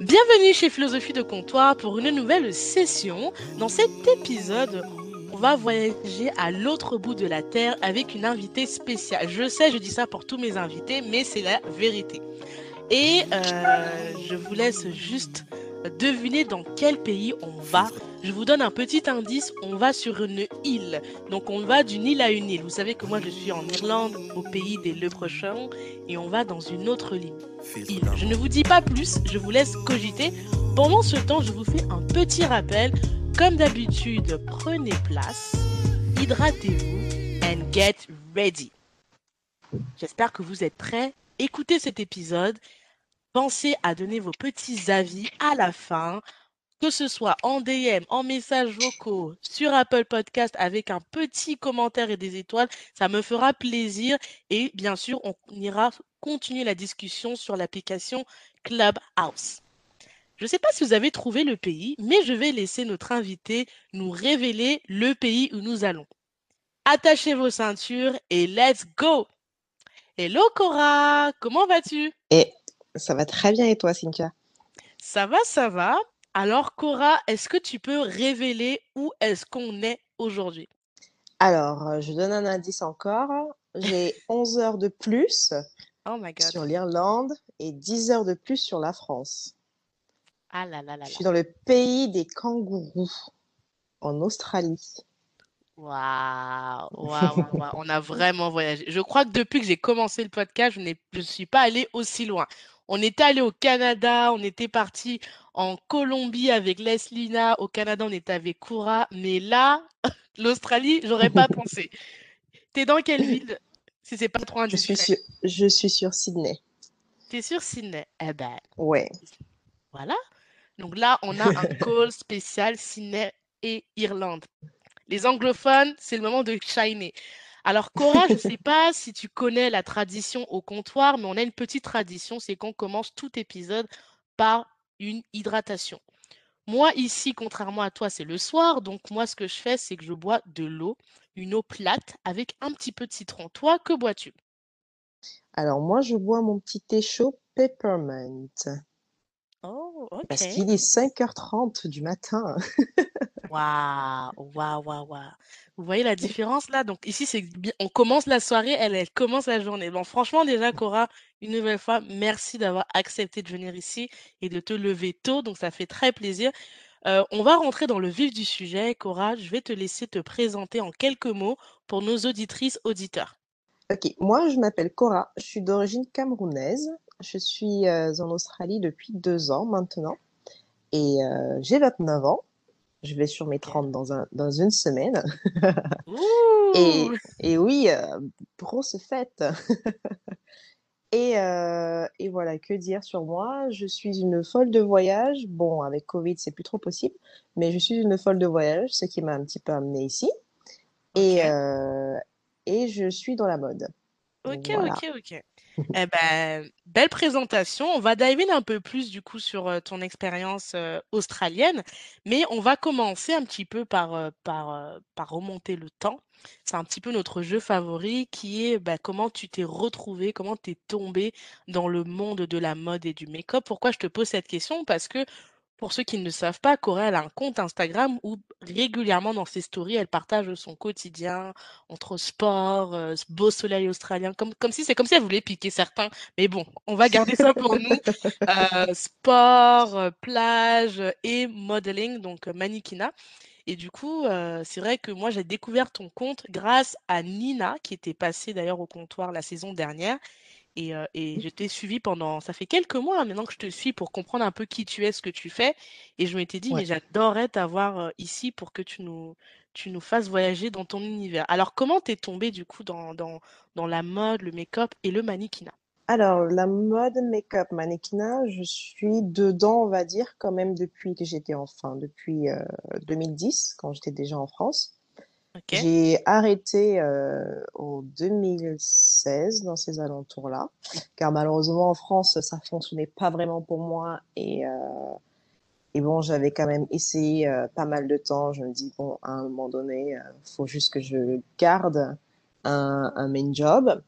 Bienvenue chez Philosophie de Comptoir pour une nouvelle session. Dans cet épisode, on va voyager à l'autre bout de la Terre avec une invitée spéciale. Je sais, je dis ça pour tous mes invités, mais c'est la vérité. Et euh, je vous laisse juste deviner dans quel pays on va. Je vous donne un petit indice, on va sur une île. Donc on va d'une île à une île. Vous savez que moi je suis en Irlande, au pays des leprechauns, et on va dans une autre île. Je ne vous dis pas plus, je vous laisse cogiter. Pendant ce temps, je vous fais un petit rappel. Comme d'habitude, prenez place, hydratez-vous and get ready. J'espère que vous êtes prêts. Écoutez cet épisode Pensez à donner vos petits avis à la fin, que ce soit en DM, en messages vocaux, sur Apple Podcast avec un petit commentaire et des étoiles. Ça me fera plaisir. Et bien sûr, on ira continuer la discussion sur l'application Clubhouse. Je ne sais pas si vous avez trouvé le pays, mais je vais laisser notre invité nous révéler le pays où nous allons. Attachez vos ceintures et let's go! Hello Cora, comment vas-tu? Ça va très bien et toi, Cynthia? Ça va, ça va. Alors, Cora, est-ce que tu peux révéler où est-ce qu'on est aujourd'hui? Alors, euh, je donne un indice encore. J'ai 11 heures de plus Oh my God. sur l'Irlande et 10 heures de plus sur la France. Ah là là là Je suis dans le pays des kangourous, en Australie. Waouh, waouh, on a vraiment voyagé. Je crois que depuis que j'ai commencé le podcast, je je suis pas allée aussi loin. On était allé au Canada, on était parti en Colombie avec Leslina, au Canada, on était avec Koura, mais là, l'Australie, j'aurais pas pensé. T'es dans quelle ville? Si c'est pas trop Je suis sur, je suis sur Sydney. T'es sur Sydney? Eh ben, Ouais. voilà. Donc là, on a un call spécial Sydney et Irlande. Les anglophones, c'est le moment de shiner. Alors, Cora, je ne sais pas si tu connais la tradition au comptoir, mais on a une petite tradition, c'est qu'on commence tout épisode par une hydratation. Moi, ici, contrairement à toi, c'est le soir, donc moi, ce que je fais, c'est que je bois de l'eau, une eau plate avec un petit peu de citron. Toi, que bois-tu? Alors, moi, je bois mon petit thé chaud peppermint Oh, parce ok. qu'il est 5h30 du matin. Waouh, waouh, waouh, waouh. Vous voyez la différence là? Donc ici, c'est. On commence la soirée, elle, elle commence la journée. Bon, franchement, déjà, Cora, une nouvelle fois, merci d'avoir accepté de venir ici et de te lever tôt. Donc ça fait très plaisir. Euh, on va rentrer dans le vif du sujet. Cora, je vais te laisser te présenter en quelques mots pour nos auditrices, auditeurs. Ok, moi, je m'appelle Cora. Je suis d'origine camerounaise. Je suis euh, en Australie depuis deux ans maintenant et euh, j'ai 29 ans. Je vais sur mes Ok. 30 dans un, dans une semaine. Et, et oui, euh, grosse fête. Et, euh, et voilà, que dire sur moi? Je suis une folle de voyage. Bon, avec Covid, c'est plus trop possible, mais je suis une folle de voyage, ce qui m'a un petit peu amenée ici. Et, euh, et je suis dans la mode. Ok, voilà. ok, ok. Eh ben, belle présentation. On va dive un peu plus du coup sur euh, ton expérience euh, australienne, mais on va commencer un petit peu par, euh, par, remonter le temps. C'est un petit peu notre jeu favori qui est bah, comment tu t'es retrouvé, comment t'es tombé dans le monde de la mode et du make-up? Pourquoi je te pose cette question? Parce que pour ceux qui ne le savent pas, elle a un compte Instagram où régulièrement dans ses stories, elle partage son quotidien entre sport, euh, beau soleil australien, comme, comme si c'est comme si elle voulait piquer certains. Mais bon, on va garder ça pour nous. Euh, sport, euh, plage et modeling, donc mannequinat. Et du coup, c'est vrai que moi, j'ai découvert ton compte grâce à Nina, qui était passée d'ailleurs au comptoir la saison dernière. Et, euh, et je t'ai suivi pendant, ça fait quelques mois hein, maintenant que je te suis pour comprendre un peu qui tu es, ce que tu fais. Et je m'étais dit, mais j'adorerais t'avoir euh, ici pour que tu nous, tu nous fasses voyager dans ton univers. Alors, comment t'es tombée du coup dans, dans, dans la mode, le make-up et le mannequinat? Alors, la mode, make-up, mannequinat, je suis dedans, on va dire, quand même depuis que j'étais enfant, depuis euh, 2010, quand j'étais déjà en France. J'ai arrêté euh, en 2016, dans ces alentours-là, car malheureusement en France, ça fonctionnait pas vraiment pour moi. Et, euh, et bon, j'avais quand même essayé euh, pas mal de temps. Je me dis, bon, à un moment donné, euh, faut juste que je garde un, un main job.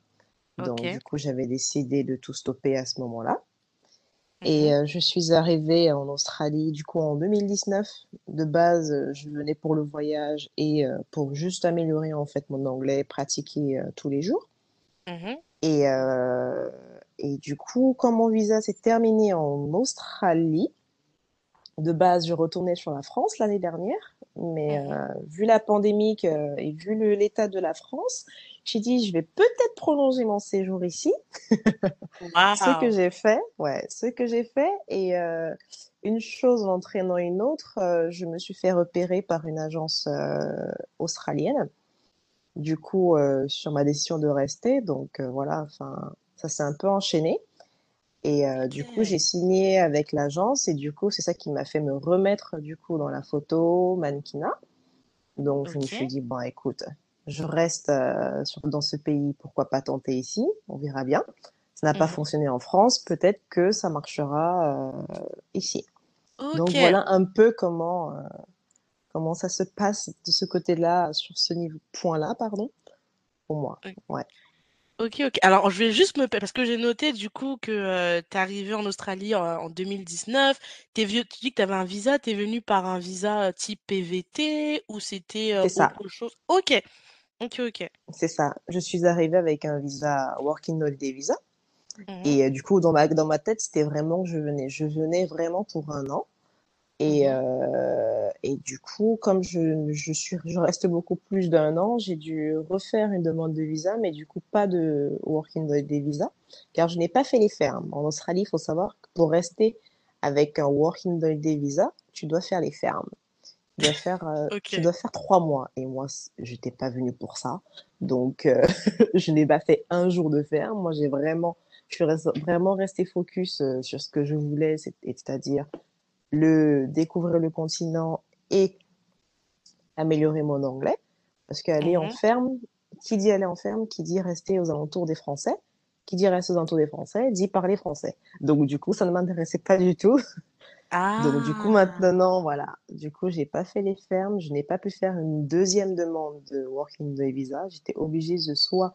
Donc, du coup, j'avais décidé de tout stopper à ce moment-là. Et Mhm. euh, je suis arrivée en Australie du coup en 2019. De base, euh, je venais pour le voyage et euh, pour juste améliorer en fait mon anglais, pratiquer tous les jours. Mhm. Et, euh, et du coup, quand mon visa s'est terminé en Australie, de base, je retournais sur la France l'année dernière, mais Mhm. euh, vu la pandémie que- et vu le- l'état de la France, j'ai dit je vais peut-être prolonger mon séjour ici. Ce que j'ai fait, ouais, ce que j'ai fait, et euh, une chose entraînant une autre, euh, je me suis fait repérer par une agence euh, australienne. Du coup, sur ma décision de rester, donc voilà, enfin, ça s'est un peu enchaîné. Et du coup, j'ai signé avec l'agence, et du coup, c'est ça qui m'a fait me remettre du coup dans la photo mannequinat. Donc, je me suis dit, bon, écoute, je reste euh, sur- dans ce pays, pourquoi pas tenter ici? On verra bien. Ça n'a pas Mhm. fonctionné en France, peut-être que ça marchera euh, ici. Donc, voilà un peu comment, euh, comment ça se passe de ce côté-là, sur ce niveau, point-là, pardon, pour moi. Ouais, Ok, ok. Alors, je vais juste me... Parce que j'ai noté, du coup, que tu es arrivé en Australie en, en 2019. T'es vieux... Tu dis que tu avais un visa. Tu es venu par un visa euh, type PVT ou c'était euh, c'est ça, autre chose? Ok, ok, ok. c'est ça. Je suis arrivée avec un visa Working Holiday Visa. Mhm, Et euh, du coup, dans ma, dans ma tête, c'était vraiment que je venais. Je venais vraiment pour un an. Et, mhm. euh, et du coup, comme je, je suis, je reste beaucoup plus d'un an, j'ai dû refaire une demande de visa, mais du coup, pas de Working Holiday Visa, car je n'ai pas fait les fermes. En Australie, il faut savoir que pour rester avec un Working Holiday Visa, tu dois faire les fermes. Tu dois faire, euh, tu dois faire trois mois. Et moi, c- j'étais pas venue pour ça. Donc, euh, je n'ai pas fait un jour de ferme. Moi, j'ai vraiment, je suis vraiment restée focus euh, sur ce que je voulais, c'est- c'est-à-dire le découvrir le continent et améliorer mon anglais. Parce qu'aller en Mhm. ferme, qui dit aller en ferme, qui dit rester aux alentours des Français, qui dit rester aux alentours des Français, dit parler français. Donc du coup, ça ne m'intéressait pas du tout. Donc du coup, Ah, maintenant, voilà. Du coup, j'ai pas fait les fermes, je n'ai pas pu faire une deuxième demande de Working Holiday Visa. J'étais obligée de soit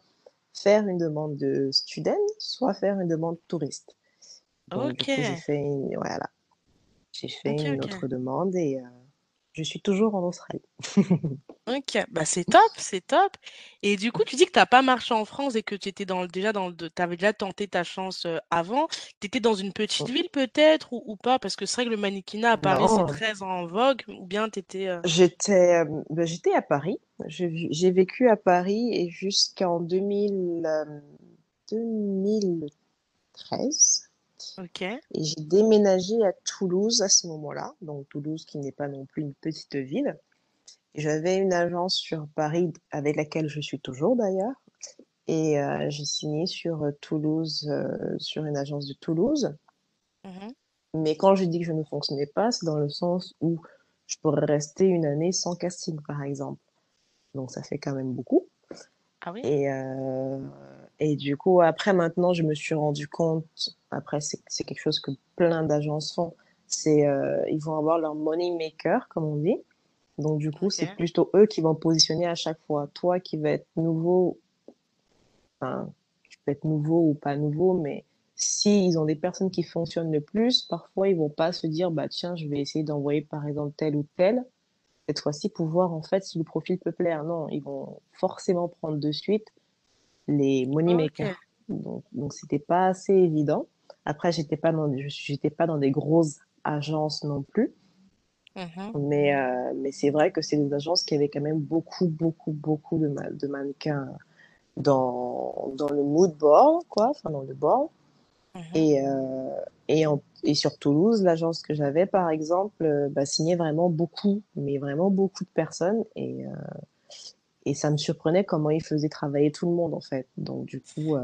faire une demande de student, soit faire une demande touriste. Donc ok. j'ai fait une, voilà, j'ai fait une autre demande et euh, je suis toujours en Australie. Ok, bah c'est top, c'est top. Et du coup, tu dis que t'as pas marché en France et que tu étais dans déjà dans le, t'avais déjà tenté ta chance euh, avant. Tu étais dans une petite ville peut-être ou, ou pas? Parce que c'est vrai que le mannequinat à Paris, c'est très en vogue. Ou bien t'étais... euh, j'étais euh, ben, j'étais à Paris. J'ai vécu à Paris et jusqu'en 2000, euh, 2013. Ok, Et j'ai déménagé à Toulouse à ce moment-là. Donc Toulouse qui n'est pas non plus une petite ville. J'avais une agence sur Paris avec laquelle je suis toujours d'ailleurs. Et euh, j'ai signé sur euh, Toulouse, euh, sur une agence de Toulouse. mhm. Mais quand je dis que je ne fonctionnais pas, c'est dans le sens où je pourrais rester une année sans casting, par exemple. Donc ça fait quand même beaucoup. Ah oui? Et, euh, et du coup, après, maintenant, je me suis rendu compte, après, c'est quelque chose que plein d'agences font, c'est euh, ils vont avoir leur money maker, comme on dit. Donc du coup, c'est plutôt eux qui vont positionner à chaque fois. Toi qui vas être nouveau, enfin, tu peux être nouveau ou pas nouveau, mais si ils ont des personnes qui fonctionnent le plus, parfois ils vont pas se dire, bah tiens, je vais essayer d'envoyer par exemple tel ou tel, cette fois-ci pour voir en fait si le profil peut plaire. Non, ils vont forcément prendre de suite les money makers. Donc, donc c'était pas assez évident. Après, j'étais pas dans, je j'étais pas dans des grosses agences non plus. Mhm. Mais, euh, mais c'est vrai que c'est des agences qui avaient quand même beaucoup, beaucoup, beaucoup de, ma- de mannequins dans, dans le mood board, quoi, enfin dans le board. Mhm. Et, euh, et, en- et sur Toulouse, l'agence que j'avais, par exemple, euh, bah, signait vraiment beaucoup, mais vraiment beaucoup de personnes. Et, euh, et ça me surprenait comment ils faisaient travailler tout le monde, en fait. Donc, du coup,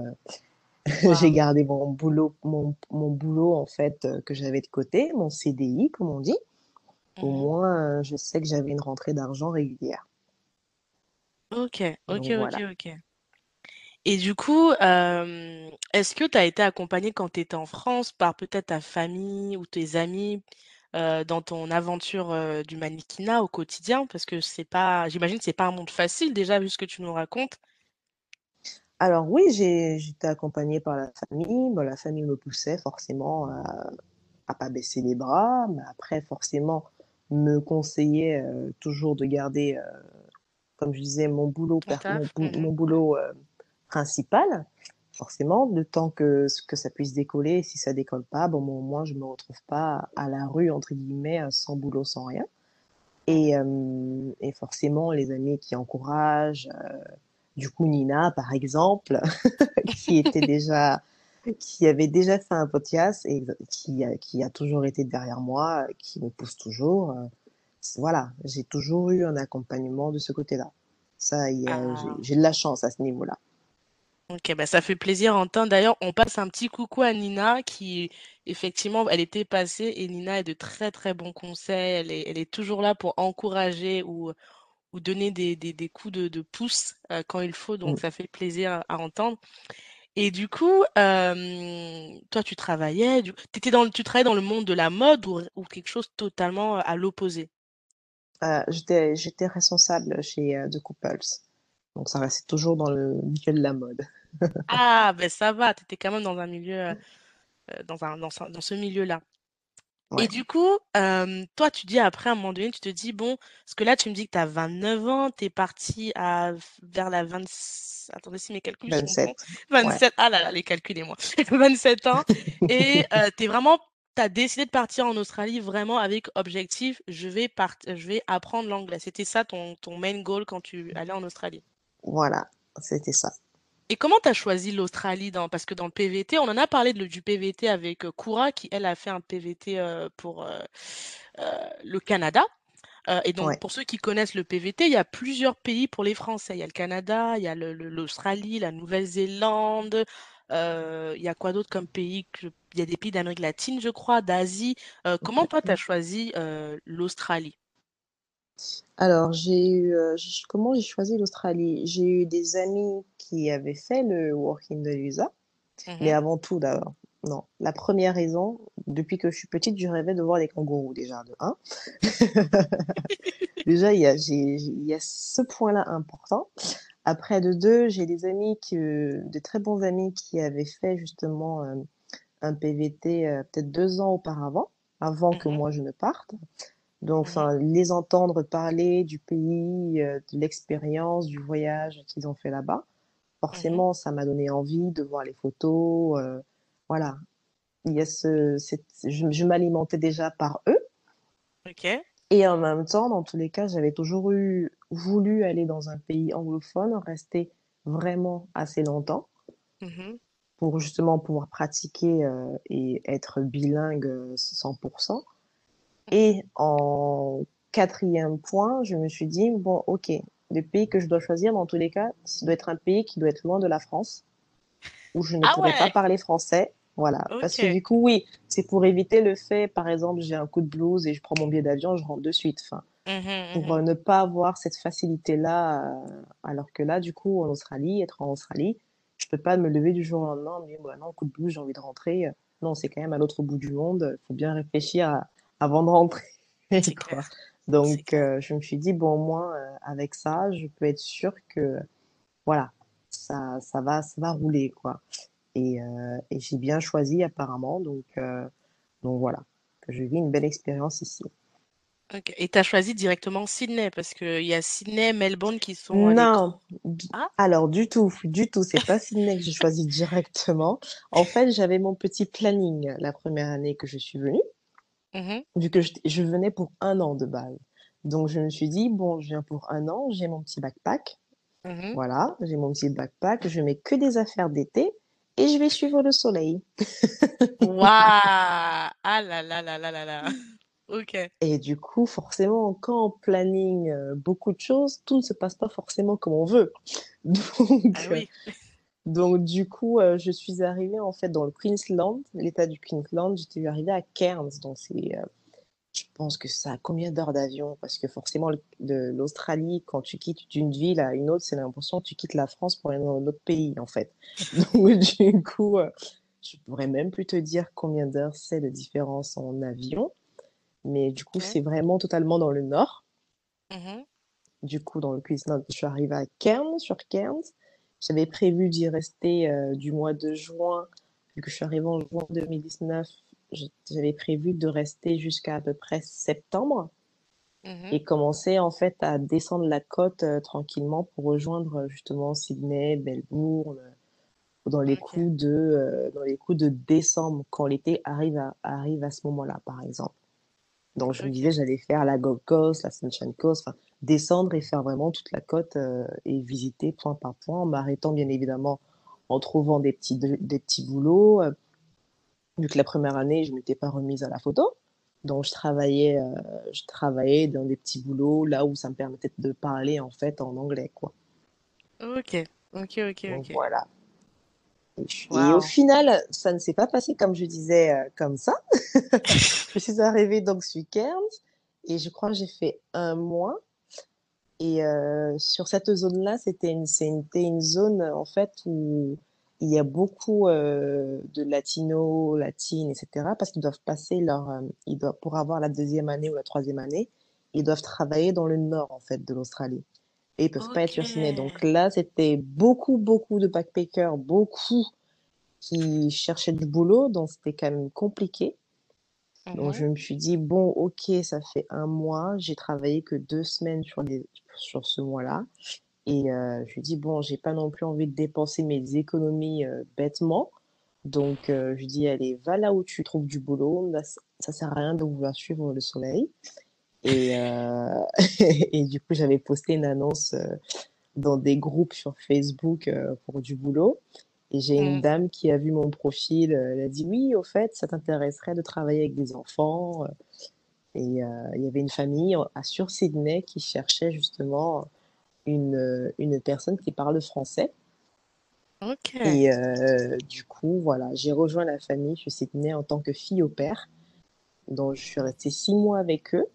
j'ai gardé mon boulot, mon, mon boulot, en fait, euh, que j'avais de côté, mon CDI, comme on dit. Au Mhm. moins, euh, je sais que j'avais une rentrée d'argent régulière. Ok, ok, Donc, ok, ok. Et du coup, euh, est-ce que tu as été accompagnée quand tu étais en France par peut-être ta famille ou tes amis euh, dans ton aventure euh, du mannequinat au quotidien? Parce que c'est pas, j'imagine que c'est pas un monde facile déjà vu ce que tu nous racontes. Alors oui, j'étais accompagnée par la famille. Bon, la famille me poussait forcément. à pas baisser les bras, mais après, forcément, me conseillait euh, toujours de garder, euh, comme je disais, mon boulot, mon, mon boulot euh, principal, forcément, le temps que, que ça puisse décoller. Si ça décolle pas, bon, au moins, je me retrouve pas à la rue, entre guillemets, sans boulot, sans rien. Et, et forcément, les amis qui encouragent, du coup, Nina, par exemple, qui était déjà, qui avait déjà fait un podcast et qui a, qui a toujours été derrière moi, qui me pousse toujours. euh, Voilà, j'ai toujours eu un accompagnement de ce côté-là. Ça, il y a- j'ai Ah. j'ai de la chance à ce niveau-là. Ok, bah ça fait plaisir à entendre. D'ailleurs, on passe un petit coucou à Nina qui, effectivement, elle était passée et Nina est de très très bons conseils. Elle est, elle est toujours là pour encourager ou, ou donner des, des, des coups de, de pouce euh, quand il faut. Donc, ça fait plaisir à, à entendre. Et du coup, euh, toi, tu travaillais, du... t'étais dans, le- tu travaillais dans le monde de la mode ou, ou quelque chose totalement euh, à l'opposé? Euh, j'étais, responsable chez The Couples. Donc, ça restait toujours dans le milieu de la mode. Ah, ben ça va, t'étais quand même dans un milieu, dans un, dans, ce- dans ce milieu-là. Et du coup, euh, toi, tu dis après, à un moment donné, tu te dis, bon, parce que là, tu me dis que tu as 29 ans, tu es parti à, vers la 20... Attendez si mes calculs sont bons. 27. Ouais. 27, ah là là, les calculs, moi. 27 ans. Et euh, tu es vraiment, tu as décidé de partir en Australie vraiment avec objectif, je vais, part... je vais apprendre l'anglais. C'était ça ton, ton main goal quand tu allais en Australie? Voilà, c'était ça. Et comment tu as choisi l'Australie dans... Parce que dans le PVT, on en a parlé de, du PVT avec euh, Koura, qui, elle, a fait un PVT euh, pour euh, euh, le Canada. Euh, et donc, Ouais. pour ceux qui connaissent le PVT, il y a plusieurs pays pour les Français. Il y a le Canada, il y a l'Australie, la Nouvelle-Zélande. euh, il y a quoi d'autre comme pays? que- Il y a des pays d'Amérique latine, je crois, d'Asie. Euh, comment toi, tu as choisi euh, l'Australie? Alors, j'ai eu, euh, j- comment j'ai choisi l'Australie? J'ai eu des amis qui avaient fait le Working the Visa, mais Mhm. avant tout, d'abord, non. La première raison, depuis que je suis petite, je rêvais de voir les kangourous déjà, de un. Déjà, il y a, j'ai, j'ai- il y a ce point-là important. Après, de deux, j'ai des amis qui, euh, de très bons amis qui avaient fait justement euh, un PVT peut-être deux ans auparavant, avant que Mhm. moi je ne parte. Donc, enfin, les entendre parler du pays, euh, de l'expérience, du voyage qu'ils ont fait là-bas, Mhm. forcément, ça m'a donné envie de voir les photos. euh, voilà, il y a ce, cette, je, je m'alimentais déjà par eux. Ok. Et en même temps, dans tous les cas, j'avais toujours eu voulu aller dans un pays anglophone, rester vraiment assez longtemps Mhm. pour justement pouvoir pratiquer euh, et être bilingue euh, 100%. Et en quatrième point, je me suis dit, bon, ok, le pays que je dois choisir, dans tous les cas, ça doit être un pays qui doit être loin de la France, où je ne Ah pourrais pas parler français. Voilà, parce que du coup, oui, c'est pour éviter le fait, par exemple, j'ai un coup de blues et je prends mon billet d'avion, je rentre de suite. Enfin, Mhm, pour euh, mhm. ne pas avoir cette facilité-là, euh, alors que là, du coup, en Australie, être en Australie, je peux pas me lever du jour au lendemain, mais voilà, non, coup de blues, j'ai envie de rentrer. Non, c'est quand même à l'autre bout du monde, il faut bien réfléchir à- avant de rentrer, quoi. Donc, euh, je me suis dit, bon, au moins, euh, avec ça, je peux être sûre que, voilà, ça, ça va, ça va rouler, quoi. Et, euh, et j'ai bien choisi, apparemment, donc, donc voilà, que je vis une belle expérience ici. Ok. Et tu as choisi directement Sydney parce qu'il y a Sydney, Melbourne qui sont les Non, Ah, alors du tout, du tout, c'est pas Sydney que j'ai choisi directement. En fait, j'avais mon petit planning la première année que je suis venue, mhm, vu que je, je venais pour un an de base. Donc je me suis dit, bon, je viens pour un an, j'ai mon petit backpack, mhm. voilà, j'ai mon petit backpack, je mets que des affaires d'été et je vais suivre le soleil. Waouh! Ah là là là là là là. Ok. Et du coup, forcément, quand on planning euh, beaucoup de choses, tout ne se passe pas forcément comme on veut. Donc, Ah euh, oui. Donc, du coup, euh, je suis arrivée en fait dans le Queensland, l'état du Queensland. J'étais arrivée à Cairns. Donc, c'est, euh, je pense que ça a combien d'heures d'avion? Parce que forcément, le- de l'Australie, quand tu quittes d'une ville à une autre, c'est l'impression que tu quittes la France pour aller dans un autre pays, en fait. Donc, du coup, euh, je pourrais même plus te dire combien d'heures c'est de différence en avion. Mais du coup, c'est vraiment totalement dans le nord. Mhm, Du coup, dans le Queensland, je suis arrivée à Cairns, sur Cairns. J'avais prévu d'y rester euh, du mois de juin, vu que je suis arrivée en juin 2019 j'avais prévu de rester jusqu'à à peu près septembre Mhm. et commencer en fait à descendre la côte euh, tranquillement pour rejoindre euh, justement Sydney, Melbourne, dans les Ok, coups de, euh, dans les coups de décembre, quand l'été arrive à, arrive à ce moment-là, par exemple. Donc je me disais, j'allais faire la Gold Coast, la Sunshine Coast, enfin descendre et faire vraiment toute la côte euh, et visiter point par point, en m'arrêtant bien évidemment en trouvant des petits, des petits boulots. euh, vu que la première année, je m'étais pas remise à la photo. Donc, je travaillais, euh, je travaillais dans des petits boulots là où ça me permettait de parler en fait en anglais, quoi. ok, ok, ok, Donc, ok. voilà. Et, au final, ça ne s'est pas passé comme je disais, euh, comme ça. Je suis arrivée donc ce week-end et je crois que j'ai fait un mois. Et euh, sur cette zone-là, c'était une, c'était une zone en fait où il y a beaucoup euh, de latinos, latines, etc. Parce qu'ils doivent passer leur, euh, ils doivent, pour avoir la deuxième année ou la troisième année, ils doivent travailler dans le nord en fait de l'Australie. Et ils peuvent pas être sur Sydney. Donc là, c'était beaucoup, beaucoup de backpackers, beaucoup qui cherchaient du boulot, donc c'était quand même compliqué. Donc je me suis dit, bon, ok, ça fait un mois, j'ai travaillé que deux semaines sur les, sur ce mois-là. Et euh, je me dit, bon, j'ai pas non plus envie de dépenser mes économies euh, bêtement. Donc euh, je dis, allez, va là où tu trouves du boulot. Là, ça sert à rien de vouloir suivre le soleil. Et, euh, et du coup, j'avais posté une annonce euh, dans des groupes sur Facebook pour du boulot. Et j'ai une Mhm. dame qui a vu mon profil, euh, elle a dit, oui, au fait, ça t'intéresserait de travailler avec des enfants. Et euh, il y avait une famille à sur Sydney qui cherchait justement une, euh, une personne qui parle français. Ok, Et euh, du coup, voilà, j'ai rejoint la famille sur Sydney en tant que fille au père. Donc, je suis restée six mois avec eux.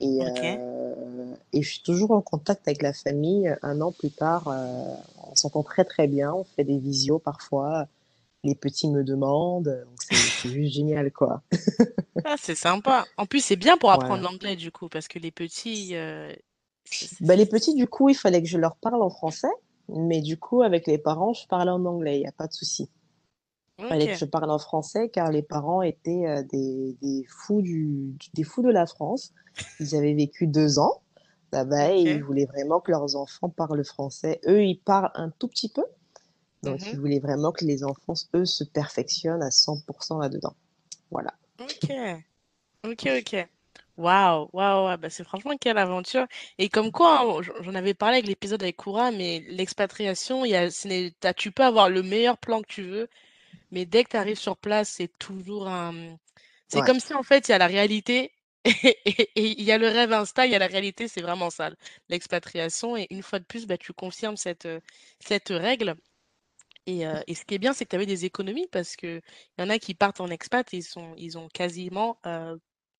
Et, ok. euh, et je suis toujours en contact avec la famille. Un an plus tard, euh, on s'entend très très bien. On fait des visios parfois. Les petits me demandent. C'est juste génial, quoi. Ah, c'est sympa. En plus, c'est bien pour apprendre l'anglais, du coup, parce que les petits, euh, Bah, les petits, du coup, il fallait que je leur parle en français. Mais du coup, avec les parents, je parlais en anglais. Il n'y a pas de souci. Fallait que je parle en français car les parents étaient euh, des, des fous du, des fous de la France. Ils avaient vécu deux ans là-bas et ils voulaient vraiment que leurs enfants parlent français. Eux, ils parlent un tout petit peu. Donc, Mhm. ils voulaient vraiment que les enfants, eux, se perfectionnent à 100% là-dedans. Voilà. Ok, ok, ok. Waouh, waouh, waouh, bah c'est franchement quelle aventure. Et comme quoi, hein, j'en avais parlé avec l'épisode avec Koura, mais l'expatriation, il tu peux avoir le meilleur plan que tu veux, mais dès que tu arrives sur place, c'est toujours un... C'est Ouais. comme si en fait, il y a la réalité et il y a le rêve Insta, il y a la réalité, c'est vraiment ça, l'expatriation. Et une fois de plus, bah, tu confirmes cette, cette règle. Et, euh, et ce qui est bien, c'est que tu avais des économies parce que il y en a qui partent en expat et ils sont, ils ont quasiment euh,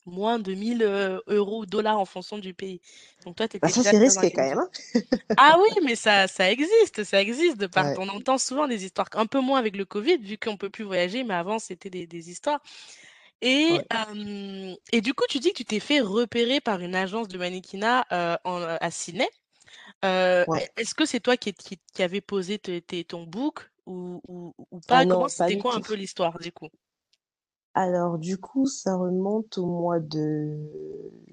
moins de 1000 euh, euros ou dollars en fonction du pays. Donc toi, tu Bah, ça, c'est risqué quand même. hein. Ah oui, mais ça, ça existe, ça existe de part. Ouais. On entend souvent des histoires, un peu moins avec le Covid, vu qu'on peut plus voyager, mais avant, c'était des, des histoires. Et, Ouais. euh, et du coup, tu dis que tu t'es fait repérer par une agence de mannequinat euh, en- à Sydney. Ouais. est-ce que c'est toi qui, qui, qui avais posé te- ton book ou, ou, ou Ah pas? Non, c'était quoi un peu l'histoire du coup? Alors, du coup, ça remonte au mois de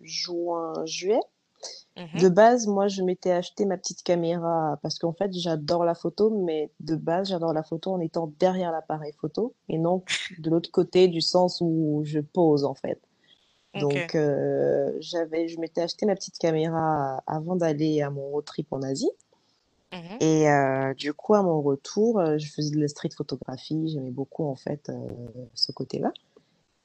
juin, juillet. Mhm, De base, moi, je m'étais acheté ma petite caméra parce qu'en fait, j'adore la photo, mais de base, j'adore la photo en étant derrière l'appareil photo et non de l'autre côté du sens où je pose, en fait. Ok. Donc, euh, j'avais, je m'étais acheté ma petite caméra avant d'aller à mon road trip en Asie. Mhm, Et euh, du coup, à mon retour, euh, je faisais de la street photographie. J'aimais beaucoup, en fait, euh, ce côté-là.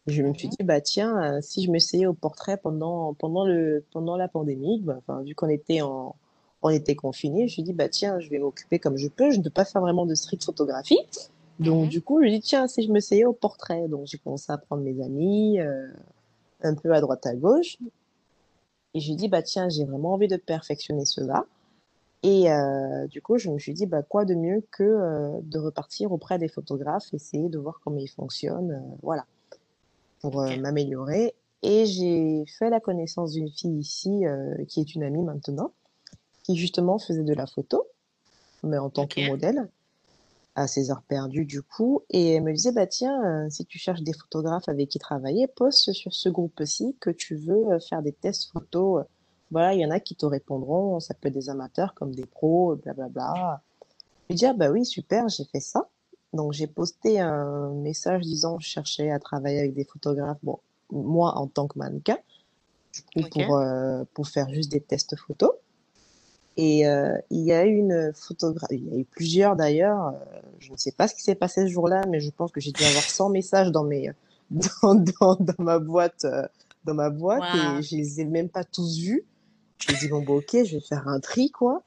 Je me suis mhm, dit, bah tiens, si je m'essayais au portrait pendant, pendant le, pendant la pandémie, bah, vu qu'on était en, on était confinés, je me suis dit, bah tiens, je vais m'occuper comme je peux. Je ne peux pas faire vraiment de street photographie. Donc, mhm, du coup, je me dis, tiens, si je m'essayais au portrait. Donc, j'ai commencé à prendre mes amis, euh, un peu à droite à gauche. Et j'ai dit, bah tiens, j'ai vraiment envie de perfectionner cela. Et euh, du coup, je me suis dit, bah quoi de mieux que euh, de repartir auprès des photographes, essayer de voir comment ils fonctionnent, euh, voilà, pour m'améliorer. Et j'ai fait la connaissance d'une fille ici, qui est une amie maintenant, qui justement faisait de la photo, mais en tant que modèle. à ses heures perdues du coup et elle me disait bah tiens si tu cherches des photographes avec qui travailler poste sur ce groupe-ci que tu veux faire des tests photos voilà il y en a qui te répondront ça peut être des amateurs comme des pros blablabla je lui dis ah bah oui super j'ai fait ça. Donc j'ai posté un message disant je cherchais à travailler avec des photographes. Bon moi en tant que mannequin du coup pour euh, pour faire juste des tests photos. Et euh, il y a eu une photographe, il y a eu plusieurs d'ailleurs. euh, je ne sais pas ce qui s'est passé ce jour-là, mais je pense que j'ai dû avoir 100 messages dans mes, dans, dans, dans ma boîte, dans ma boîte, et je les ai même pas tous vus. Je me dis bon, bah, ok, je vais faire un tri, quoi.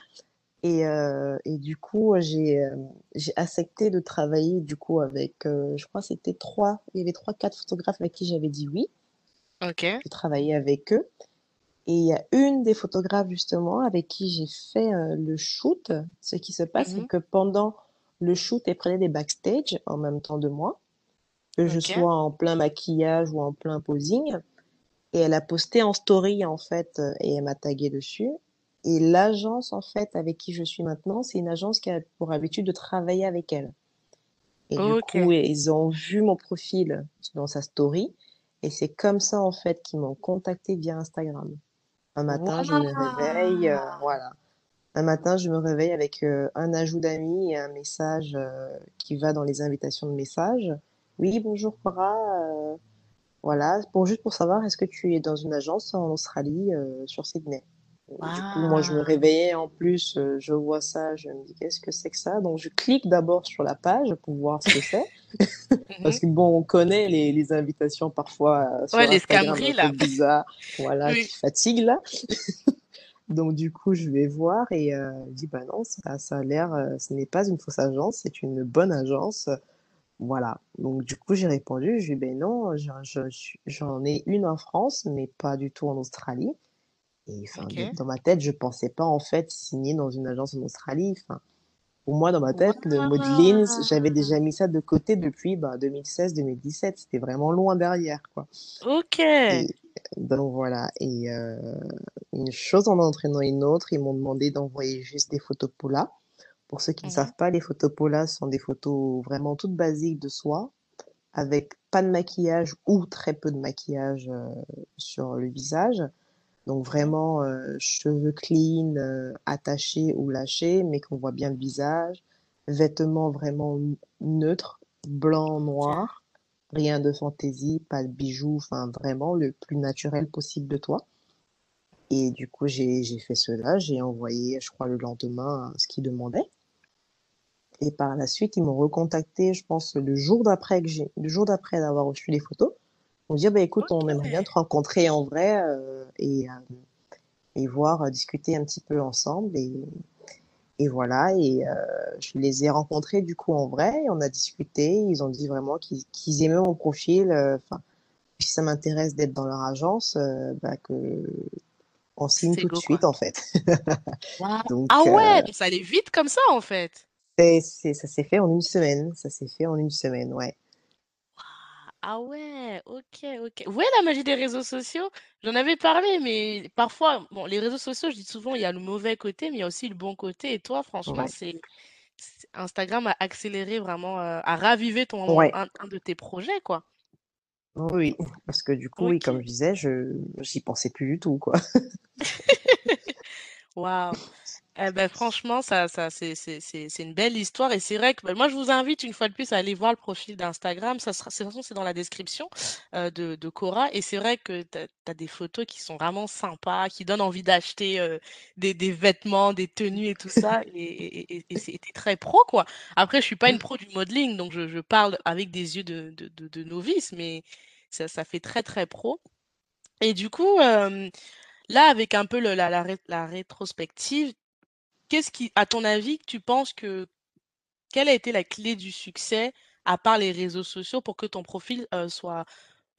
Et, euh, et du coup, j'ai euh, j'ai accepté de travailler du coup avec, euh, je crois, c'était trois, il y avait trois, quatre photographes avec qui j'avais dit oui. Ok. J'ai travaillé avec eux. Et il y a une des photographes justement avec qui j'ai fait euh, le shoot. Ce qui se passe, c'est Mhm. que pendant le shoot, elle prenait des backstage en même temps de moi, que je sois en plein maquillage ou en plein posing. Et elle a posté en story en fait, euh, et elle m'a tagué dessus. Et l'agence en fait avec qui je suis maintenant, c'est une agence qui a pour habitude de travailler avec elle. Et du coup, ils ont vu mon profil dans sa story. Et c'est comme ça en fait qu'ils m'ont contacté via Instagram. Un matin, je me réveille, euh, voilà. Un matin, je me réveille avec euh, un ajout d'amis et un message euh, qui va dans les invitations de messages. Oui, bonjour Cora, voilà, juste pour savoir, est-ce que tu es dans une agence en Australie euh, sur Sydney? Du coup, moi, je me Waouh. réveillais en plus, euh, je vois ça, je me dis qu'est-ce que c'est que ça? Donc, je clique d'abord sur la page pour voir ce que c'est, parce que bon, on connaît les, les invitations parfois euh, Ouais, sur les scammeries là. bizarres, voilà, Oui. qui fatiguent là. Donc du coup, je vais voir et euh, je dis bah non, ça, ça a l'air, euh, ce n'est pas une fausse agence, c'est une bonne agence. Voilà. Donc du coup, j'ai répondu, je dis ben non, je- je- je- j'en ai une en France, mais pas du tout en Australie. Et enfin, dans ma tête, je pensais pas en fait signer dans une agence en Australie. Enfin, pour moi, dans ma tête, le modelling, j'avais déjà mis ça de côté depuis bah, 2016-2017. C'était vraiment loin derrière, quoi. Ok. Et donc voilà. Et euh, une chose en entraînant une autre, ils m'ont demandé d'envoyer juste des photos Pola. Pour ceux qui ne savent pas, les photos Pola sont des photos vraiment toutes basiques de soi, avec pas de maquillage ou très peu de maquillage euh, sur le visage. Donc vraiment euh, cheveux clean, euh, attachés ou lâchés, mais qu'on voit bien le visage. Vêtements vraiment neutres, blanc, noir. Rien de fantaisie, pas de bijoux, enfin vraiment le plus naturel possible de toi. Et du coup, j'ai fait cela, j'ai envoyé, je crois, le lendemain ce qu'ils demandaient. Et par la suite, ils m'ont recontacté, je pense, le jour d'après que j'ai, le jour d'après d'avoir reçu les photos. Ils m'ont dit, Ah bah, écoute, on aimerait bien te rencontrer en vrai euh, et, euh, et voir, euh, discuter un petit peu ensemble. Et, et voilà, et euh, je les ai rencontrés du coup en vrai, et on a discuté. Ils ont dit vraiment qu'ils aimaient mon profil. euh, Enfin, si ça m'intéresse d'être dans leur agence, euh, bah, que on signe tout de suite en fait. Ah ouais, euh, ça allait vite comme ça en fait. c'est, c'est- ça s'est fait en une semaine. Ça s'est fait en une semaine, ouais. Ah ouais, ok, ok. Vous voyez la magie des réseaux sociaux? J'en avais parlé, mais parfois, bon, les réseaux sociaux, je dis souvent, il y a le mauvais côté, mais il y a aussi le bon côté. Et toi, franchement, Ouais. c'est c'est- Instagram a accéléré vraiment, euh, a ravivé ton Ouais. un, un de tes projets, quoi. Oui. Parce que du coup, oui, Ok. comme je disais, je, j'y pensais plus du tout, quoi. Waouh. Eh ben, franchement, ça, ça, c'est, c'est, c'est, c'est une belle histoire. Et c'est vrai que ben, moi, je vous invite une fois de plus à aller voir le profil d'Instagram. Ça sera, de toute façon, c'est dans la description euh, de, de Cora. Et c'est vrai que tu as, des photos qui sont vraiment sympas, qui donnent envie d'acheter euh, des, des vêtements, des tenues et tout ça. Et, et, et, et c'était très pro, quoi. Après, je suis pas une pro du modeling, donc je, je parle avec des yeux de, de, de, novice, mais ça, ça fait très, très pro. Et du coup, euh, là, avec un peu le- la, la rétrospective, Qu'est-ce qui, à ton avis, tu penses que quelle a été la clé du succès, à part les réseaux sociaux, pour que ton profil euh, soit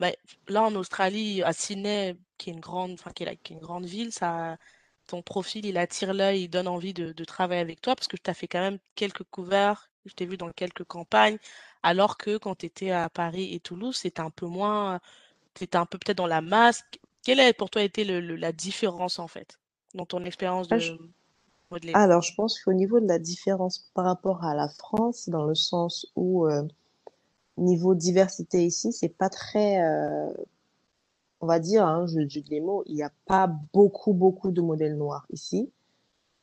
bah, là en Australie, à Sydney, qui est une grande, enfin qui est, la- qui est une grande ville, ça, ton profil il attire l'œil, il donne envie de, de travailler avec toi parce que tu as fait quand même quelques couverts, je t'ai vu dans quelques campagnes, alors que quand tu étais à Paris et Toulouse, c'était un peu moins, c'était un peu peut-être dans la masse. Quelle a pour toi été le, le- la différence en fait, dans ton expérience Ah, de... Alors, je pense qu'au niveau de la différence par rapport à la France, dans le sens où, euh, niveau diversité ici, c'est pas très, euh, on va dire, hein, je, dis les mots, il n'y a pas beaucoup, beaucoup de modèles noirs ici,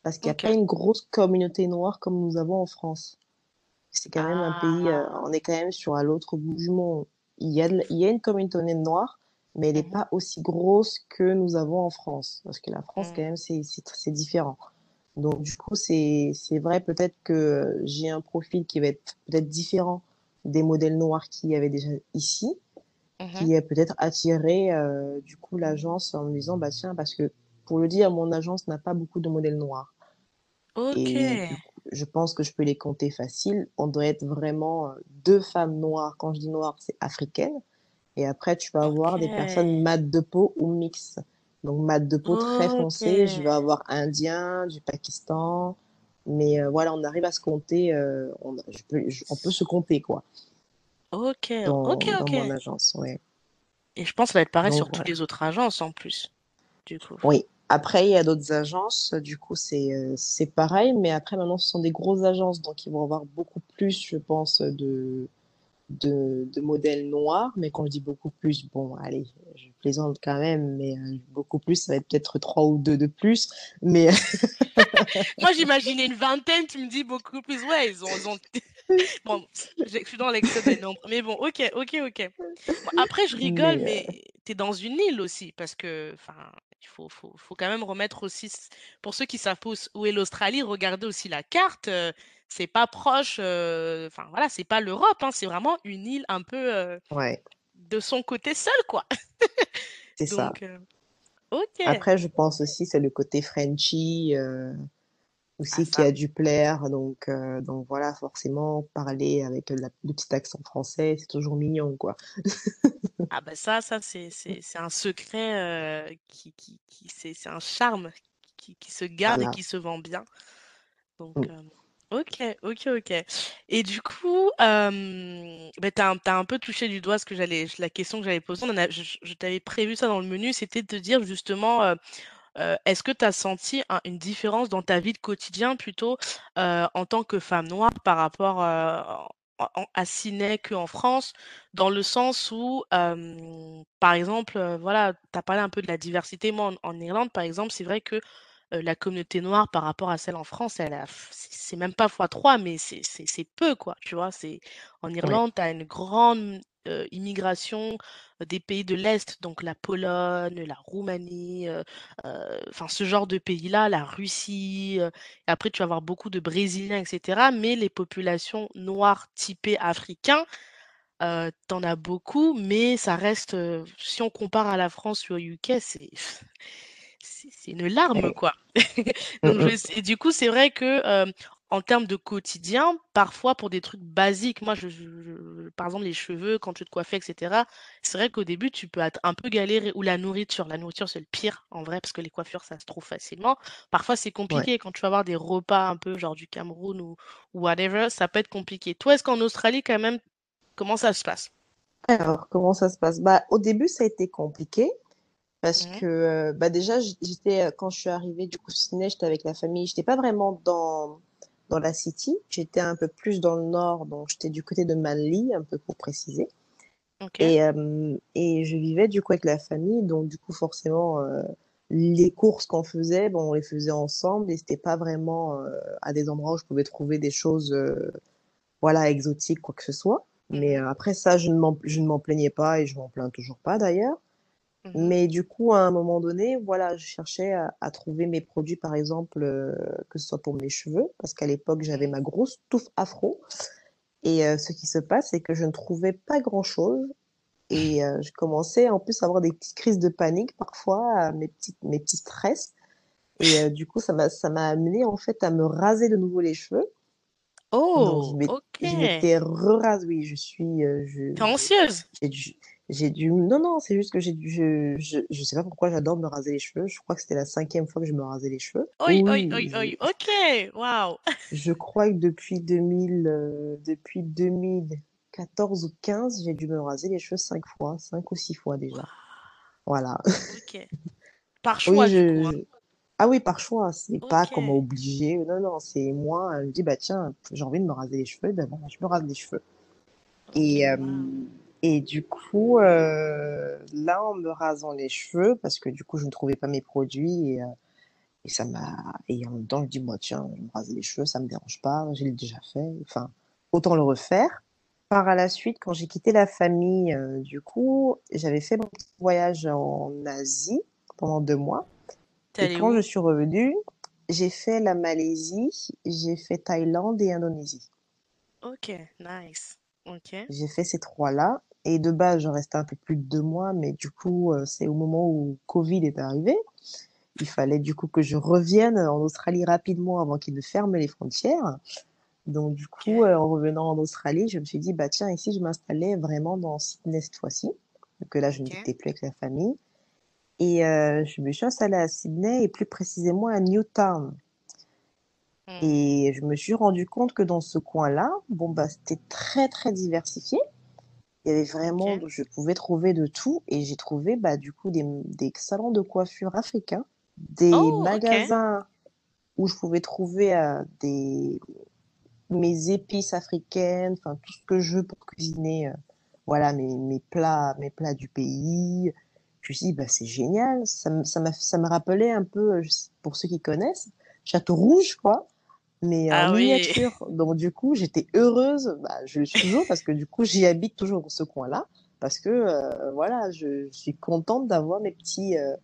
parce qu'il n'y a pas une grosse communauté noire comme nous avons en France. C'est quand même un pays, euh, Ah. on est quand même sur à l'autre bout du monde. Il y a, il y a une communauté noire, mais elle n'est mhm, pas aussi grosse que nous avons en France. Parce que la France, quand mm. même, c'est, tr- c'est différent. Donc, du coup, c'est, c'est vrai peut-être que j'ai un profil qui va être peut-être différent des modèles noirs qu'il y avait déjà ici, Mhm. qui a peut-être attiré, euh, du coup, l'agence en me disant, bah tiens, parce que, pour le dire, mon agence n'a pas beaucoup de modèles noirs. Ok, Et je pense que je peux les compter facile. On doit être vraiment euh, deux femmes noires. Quand je dis noires, c'est africaine. Et après, tu vas avoir des personnes mat de peau ou mix. Donc, mat de peau très ok, foncé. Je vais avoir indien, du Pakistan. Mais euh, voilà, on arrive à se compter. euh, on, je peux, je- on peut se compter, quoi, ok, ok, dans, dans ok. mon agence. Ouais. Et je pense que ça va être pareil Donc, sur toutes les autres agences en plus, du coup. Oui. Après, il y a d'autres agences. Du coup, c'est euh, c'est pareil. Mais après, maintenant, ce sont des grosses agences. Donc, ils vont avoir beaucoup plus, je pense, de de, de modèles noirs, mais quand je dis beaucoup plus, bon, allez, je plaisante quand même, mais euh, beaucoup plus, ça va être peut-être trois ou deux de plus, mais Moi, j'imaginais une vingtaine, tu me dis beaucoup plus. Ouais, ils ont, ils ont... Bon, je suis dans l'excès des nombres. Mais bon, ok, ok, ok. Bon, après, je rigole, mais euh, mais t'es dans une île aussi, parce que, enfin, il faut, faut, faut quand même remettre aussi, pour ceux qui savent où où est l'Australie, regardez aussi la carte. C'est pas proche, euh, enfin voilà, c'est pas l'Europe, hein, c'est vraiment une île un peu euh, ouais, de son côté seul, quoi. c'est ça. Euh, ok. Après, je pense aussi, c'est le côté Frenchy euh, Ah aussi qui a dû plaire, donc, euh, donc voilà, forcément, parler avec la- le petit accent français, c'est toujours mignon, quoi. Ah ben ça, ça c'est un secret euh, qui qui qui c'est un charme qui qui se garde et qui se vend bien. Donc Mm. Ok ok ok. Et du coup, euh, ben t'as un, peu touché du doigt ce que la question que j'allais poser. Je, t'avais prévu ça dans le menu, c'était de te dire justement est-ce que tu as senti un- une différence dans ta vie de quotidien plutôt en tant que femme noire par rapport euh, en- en- France, dans le sens où, par exemple, voilà, tu as parlé un peu de la diversité. Moi, en Irlande, par exemple, c'est vrai que euh, la communauté noire par rapport à celle en France, elle a, c'est même pas fois trois, mais c'est peu, quoi. Tu vois, c'est en Irlande, tu as une grande euh, immigration des pays de l'Est, donc la Pologne, la Roumanie, euh, euh, enfin ce genre de pays-là, la Russie. euh, et après, tu vas avoir beaucoup de Brésiliens, etc. Mais les populations noires typées africains, t'en as beaucoup, mais ça reste, si on compare à la France ou au UK, c'est c'est une larme, ouais. quoi. Donc, je, et du coup, c'est vrai que euh, en termes de quotidien, parfois pour des trucs basiques, moi, je, je- je- par exemple, les cheveux, quand tu te coiffes, etc., c'est vrai qu'au début, tu peux être un peu galéré, ou la nourriture. La nourriture, c'est le pire, en vrai, parce que les coiffures, ça se trouve facilement. Parfois, c'est Ouais. compliqué quand tu vas avoir des repas un peu genre du Cameroun ou, ou whatever, ça peut être compliqué. Toi, est-ce qu'en Australie, quand même, comment ça se passe? Alors, comment ça se passe? Bah, au début, ça a été compliqué. Parce Mhm, que bah déjà, j'étais, quand je suis arrivée du coup, Sydney, j'étais avec la famille. J'étais pas vraiment dans, dans la city. J'étais un peu plus dans le nord. Donc, j'étais du côté de Manly, un peu pour préciser. Ok. Et, euh, et je vivais du coup avec la famille. Donc, du coup, forcément, euh, les courses qu'on faisait, bon, on les faisait ensemble. Et c'était pas vraiment euh, à des endroits où je pouvais trouver des choses, euh, voilà, exotiques, quoi que ce soit. Mais Mhm, euh, après ça, je ne m'en, je ne m'en plaignais pas et je m'en plains toujours pas d'ailleurs. Mhm, Mais du coup, à un moment donné, voilà, je cherchais à, à trouver mes produits, par exemple, euh, que ce soit pour mes cheveux, parce qu'à l'époque, j'avais ma grosse touffe afro. Et euh, ce qui se passe, c'est que je ne trouvais pas grand-chose. Et euh, je commençais en plus à avoir des petites crises de panique parfois, mes petites, mes petits stress. Et du coup, ça m'a, amené en fait à me raser de nouveau les cheveux. Donc, je Oh, ok. je T'es m'étais re-rasée. Oui, je suis, je, anxieuse? J'ai dû, non, non, c'est juste que j'ai dû, je, je, je sais pas pourquoi j'adore me raser les cheveux. Je crois que c'était la cinquième fois que je me rasais les cheveux. Oui, oi, je, oi. Ok, waouh. je crois que depuis 2000, euh, depuis 2014 ou 15, j'ai dû me raser les cheveux cinq fois, cinq ou six fois déjà. Voilà. Ok. Par Oui, choix, du coup, hein. je, Ah oui, par choix, c'est pas Ok, comme obligé. Non, non, c'est moi, je me dis, bah tiens, j'ai envie de me raser les cheveux, ben bon, je me rase les cheveux. ok, Et, euh. Et du coup, euh, là, en me rasant les cheveux, parce que du coup, je ne trouvais pas mes produits, et, euh, et ça m'a. Et en même temps, je dis, moi, tiens, je me raser les cheveux, ça me dérange pas, je l'ai déjà fait. Enfin, autant le refaire. Par la suite, quand j'ai quitté la famille, euh, du coup, j'avais fait mon petit voyage en Asie pendant deux mois. Et quand je suis revenue, j'ai fait la Malaisie, j'ai fait Thaïlande et Indonésie. Ok, nice. Ok, J'ai fait ces trois-là. Et de base, je restais un peu plus de deux mois, mais du coup, euh, c'est au moment où Covid est arrivé. Il fallait du coup que je revienne en Australie rapidement avant qu'ils ne ferment les frontières. Donc du coup, euh, en revenant en Australie, je me suis dit, bah tiens, ici, je m'installais vraiment dans Sydney cette fois-ci. Donc là, je ok. n'étais plus avec la famille. Et euh, je me suis installée à Sydney et plus précisément à Newtown. Hmm, Et je me suis rendu compte que dans ce coin-là, bon, bah, c'était très, très diversifié. Il y avait vraiment, je pouvais trouver de tout et j'ai trouvé bah, du coup des, des salons de coiffure africains, des Oh, magasins où je pouvais trouver euh, des, mes épices africaines, enfin tout ce que je veux pour cuisiner, euh, voilà mes, mes plats, mes plats du pays. Je me suis dit, bah, c'est génial, ça, me- ça ça me rappelait un peu, pour ceux qui connaissent, Château Rouge, quoi mais en Ah oui. miniature. Donc du coup, j'étais heureuse. Bah, je le suis toujours parce que du coup, j'y habite toujours dans ce coin-là. Parce que euh, voilà, je, je suis contente d'avoir mes petits, euh,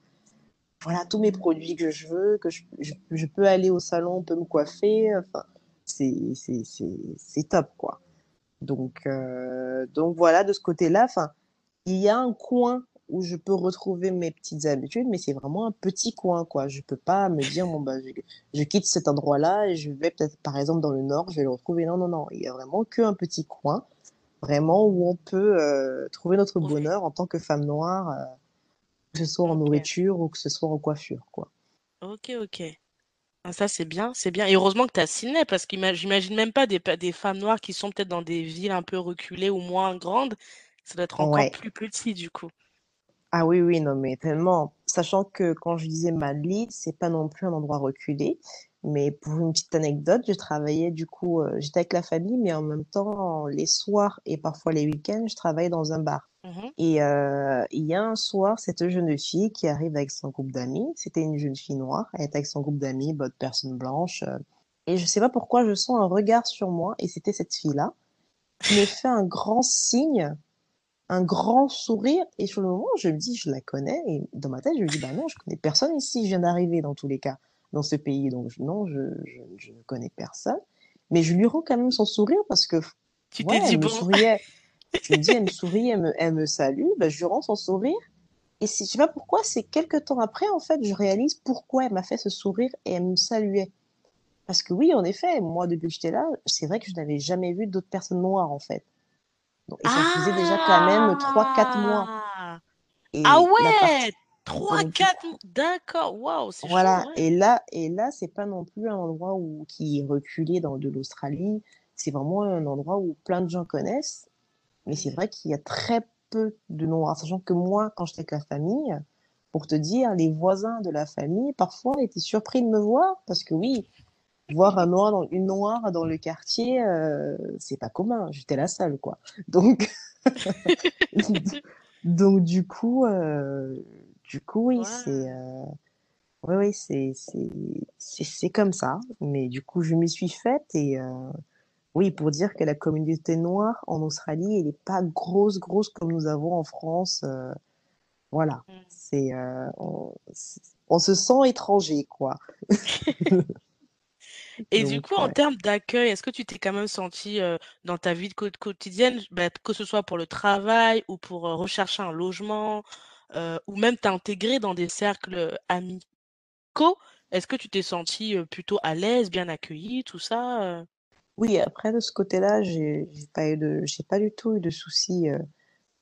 voilà, tous mes produits que je veux, que je, je, je peux aller au salon, on peut me coiffer. Enfin, c'est c'est top quoi. Donc euh, donc voilà, de ce côté-là, enfin, il y a un coin où je peux retrouver mes petites habitudes, mais c'est vraiment un petit coin, quoi. Je peux pas me dire, bon, bah, je, je quitte cet endroit-là et je vais peut-être, par exemple, dans le nord, je vais le retrouver. Non, non, non. Il y a vraiment qu'un petit coin, vraiment, où on peut euh, trouver notre bonheur en tant que femme noire, euh, que ce soit en nourriture ou que ce soit en coiffure, quoi. ok, ok. Ah, ça, c'est bien, c'est bien. Et heureusement que tu as Sydney, parce que j'imagine même pas des, femmes noires qui sont peut-être dans des villes un peu reculées ou moins grandes. Ça doit être encore Ouais. plus petit, du coup. Ah oui, oui, non, mais tellement. Sachant que quand je disais Madrid, c'est pas non plus un endroit reculé. Mais pour une petite anecdote, je travaillais du coup, euh, j'étais avec la famille, mais en même temps, les soirs et parfois les week-ends, je travaillais dans un bar. Mhm. Et euh, il y a un soir, cette jeune fille qui arrive avec son groupe d'amis, c'était une jeune fille noire, elle était avec son groupe d'amis, bonne personne blanche. euh, et je sais pas pourquoi, je sens un regard sur moi, et c'était cette fille-là, qui me fait un grand signe un grand sourire. Et sur le moment, je me dis, je la connais. Et dans ma tête, je me dis, bah non, je connais personne ici. Je viens d'arriver dans tous les cas, dans ce pays. Donc, non, je, je, je ne connais personne. Mais je lui rends quand même son sourire parce que, Tu t'es ouais, elle dit, me bon, souriait. Je me dis, elle me sourit, elle me, elle me salue. Bah, je lui rends son sourire. Et si, je sais pas pourquoi, c'est quelques temps après, en fait, je réalise pourquoi elle m'a fait ce sourire et elle me saluait. Parce que oui, en effet, moi, depuis que j'étais là, c'est vrai que je n'avais jamais vu d'autres personnes noires, en fait. Donc, et ça faisait déjà quand même trois, quatre mois. ah, ah ouais, partie, trois, donc du quatre, coup, d'accord, waouh, voilà. Et là, et là, c'est pas non plus un endroit où, qui est reculé dans de l'Australie. C'est vraiment un endroit où plein de gens connaissent. Mais c'est vrai qu'il y a très peu de Noirs. Sachant que moi, quand j'étais avec la famille, pour te dire, les voisins de la famille, parfois, étaient surpris de me voir. Parce que oui, voir un noir dans, une noire dans le quartier, euh, c'est pas commun. J'étais la seule, quoi. Donc, donc du coup, euh, du coup, oui, c'est, euh, Oui, oui, c'est c'est c'est comme ça. Mais du coup, je m'y suis faite et euh, oui, pour dire que la communauté noire en Australie, elle n'est pas grosse, grosse comme nous avons en France. euh, voilà, Mm. c'est euh, on, on se sent étranger, quoi. Et du coup, en ouais. termes d'accueil, est-ce que tu t'es quand même senti euh, dans ta vie de co- quotidienne, bah, que ce soit pour le travail ou pour euh, rechercher un logement, euh, ou même t'intégrer dans des cercles amicaux, est-ce que tu t'es senti plutôt à l'aise, bien accueilli, tout ça? Oui, après de ce côté-là, j'ai j'ai pas eu de, j'ai pas du tout eu de soucis euh,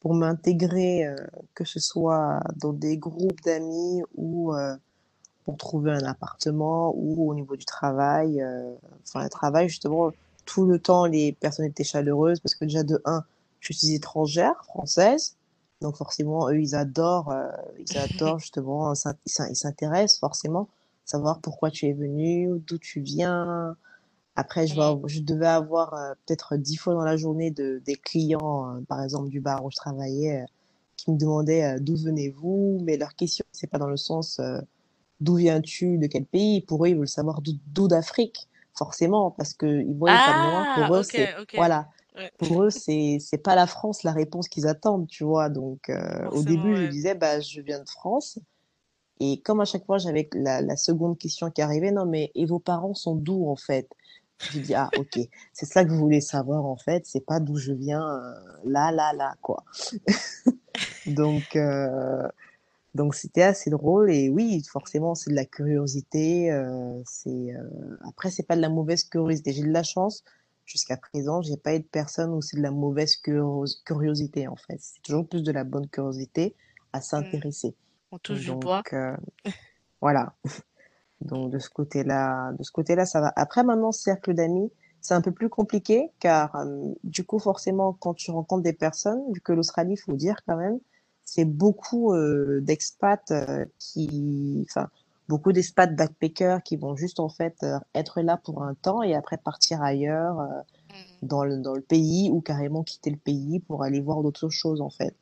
pour m'intégrer, euh, que ce soit dans des groupes d'amis ou euh, pour trouver un appartement ou au niveau du travail. euh, enfin, le travail, justement, tout le temps, les personnes étaient chaleureuses parce que déjà, de un, je suis étrangère, française. Donc forcément, eux, ils adorent, euh, ils adorent justement, ils s'in- ils s'intéressent forcément. savoir pourquoi tu es venu, d'où tu viens. Après, je, vais- je devais avoir euh, peut-être dix fois dans la journée de, des clients, euh, par exemple du bar où je travaillais, qui me demandaient d'où venez-vous, mais leur question, c'est pas dans le sens d'où viens-tu, de quel pays? Pour eux, ils veulent savoir d'où d'Afrique, forcément, parce que ils voient. Ah, Pour eux, c'est voilà, Ouais, pour eux, c'est c'est pas la France la réponse qu'ils attendent, tu vois. Donc euh, au début, je disais bah je viens de France. Et comme à chaque fois, j'avais la, la seconde question qui arrivait, non mais et vos parents sont d'où en fait? J'ai dit ah ok, c'est ça que vous voulez savoir en fait, c'est pas d'où je viens, euh, là là là quoi. Donc euh, donc c'était assez drôle et oui, forcément c'est de la curiosité. euh, c'est euh, après c'est pas de la mauvaise curiosité. J'ai de la chance jusqu'à présent, j'ai pas eu de personne où c'est de la mauvaise curios- curiosité en fait. C'est toujours plus de la bonne curiosité à Mm. s'intéresser. On touche du Donc bois. euh, voilà. Donc de ce côté-là, de ce côté-là, ça va. Après, maintenant, cercle d'amis, c'est un peu plus compliqué car euh, du coup, forcément, quand tu rencontres des personnes, vu que l'Australie, il faut dire quand même, c'est beaucoup euh, d'expats euh, qui, enfin, beaucoup d'expats backpackers qui vont juste en fait euh, être là pour un temps et après partir ailleurs euh, Mm. dans le, dans le pays ou carrément quitter le pays pour aller voir d'autres choses en fait.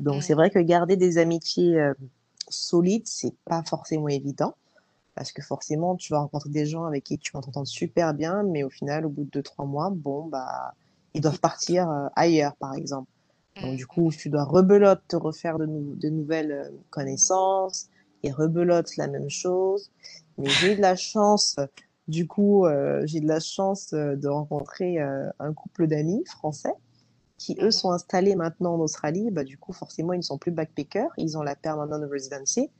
Donc c'est Mm. vrai que garder des amitiés euh, solides, c'est pas forcément évident. Parce que forcément, tu vas rencontrer des gens avec qui tu vas t'entendre super bien, mais au final, au bout de deux, trois mois, bon, bah, ils doivent partir euh, ailleurs, par exemple. Donc, du coup, tu dois rebelote te refaire de, nou- de nouvelles euh, connaissances et rebelote la même chose. Mais j'ai eu de la chance, du coup, euh, j'ai de la chance euh, de rencontrer euh, un couple d'amis français qui, eux, Mhm. sont installés maintenant en Australie. Bah, du coup, forcément, ils ne sont plus backpackers, ils ont la permanent residency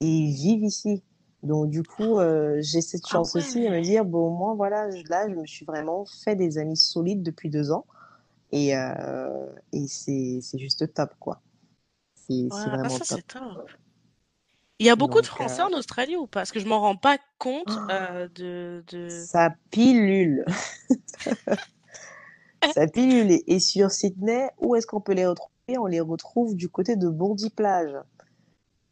et ils vivent ici. Donc, du coup, euh, j'ai cette Ah chance aussi de me dire, bon, au moins, voilà, je- là, je me suis vraiment fait des amis solides depuis deux ans. Et, euh, et c'est, c'est juste top, quoi. C'est, c'est Ouais. Ah, vraiment ça, top. c'est top. Il y a beaucoup de Donc, Français euh, en Australie ou pas? Parce que je m'en rends pas compte euh, de, de... ça pilule. Ça pilule. Et sur Sydney, où est-ce qu'on peut les retrouver? On les retrouve du côté de Bondi-Plage.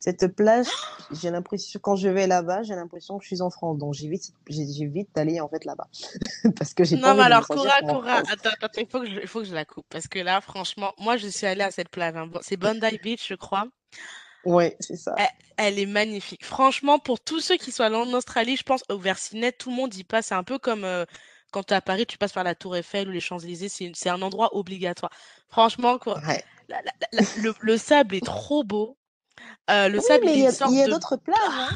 Cette plage, j'ai l'impression, quand je vais là-bas, j'ai l'impression que je suis en France. Donc, j'évite, j'évite d'aller, en fait, là-bas. Parce que j'ai pas Non, mais alors, Cora, Cora, attends, attends, il faut que je, il faut que je la coupe. Parce que là, franchement, moi, je suis allée à cette plage. hein. C'est Bondi Beach, je crois. Ouais, c'est ça. Elle, elle est magnifique. Franchement, pour tous ceux qui sont allés en Australie, je pense, au Versinet, tout le monde y passe. C'est un peu comme euh, quand tu es à Paris, tu passes par la Tour Eiffel ou les Champs-Élysées. C'est un endroit obligatoire. Franchement, quoi, Ouais. la- la- la- le, le sable est trop beau. Euh, le Oui, sable, mais il y a, y de... d'autres plages, hein.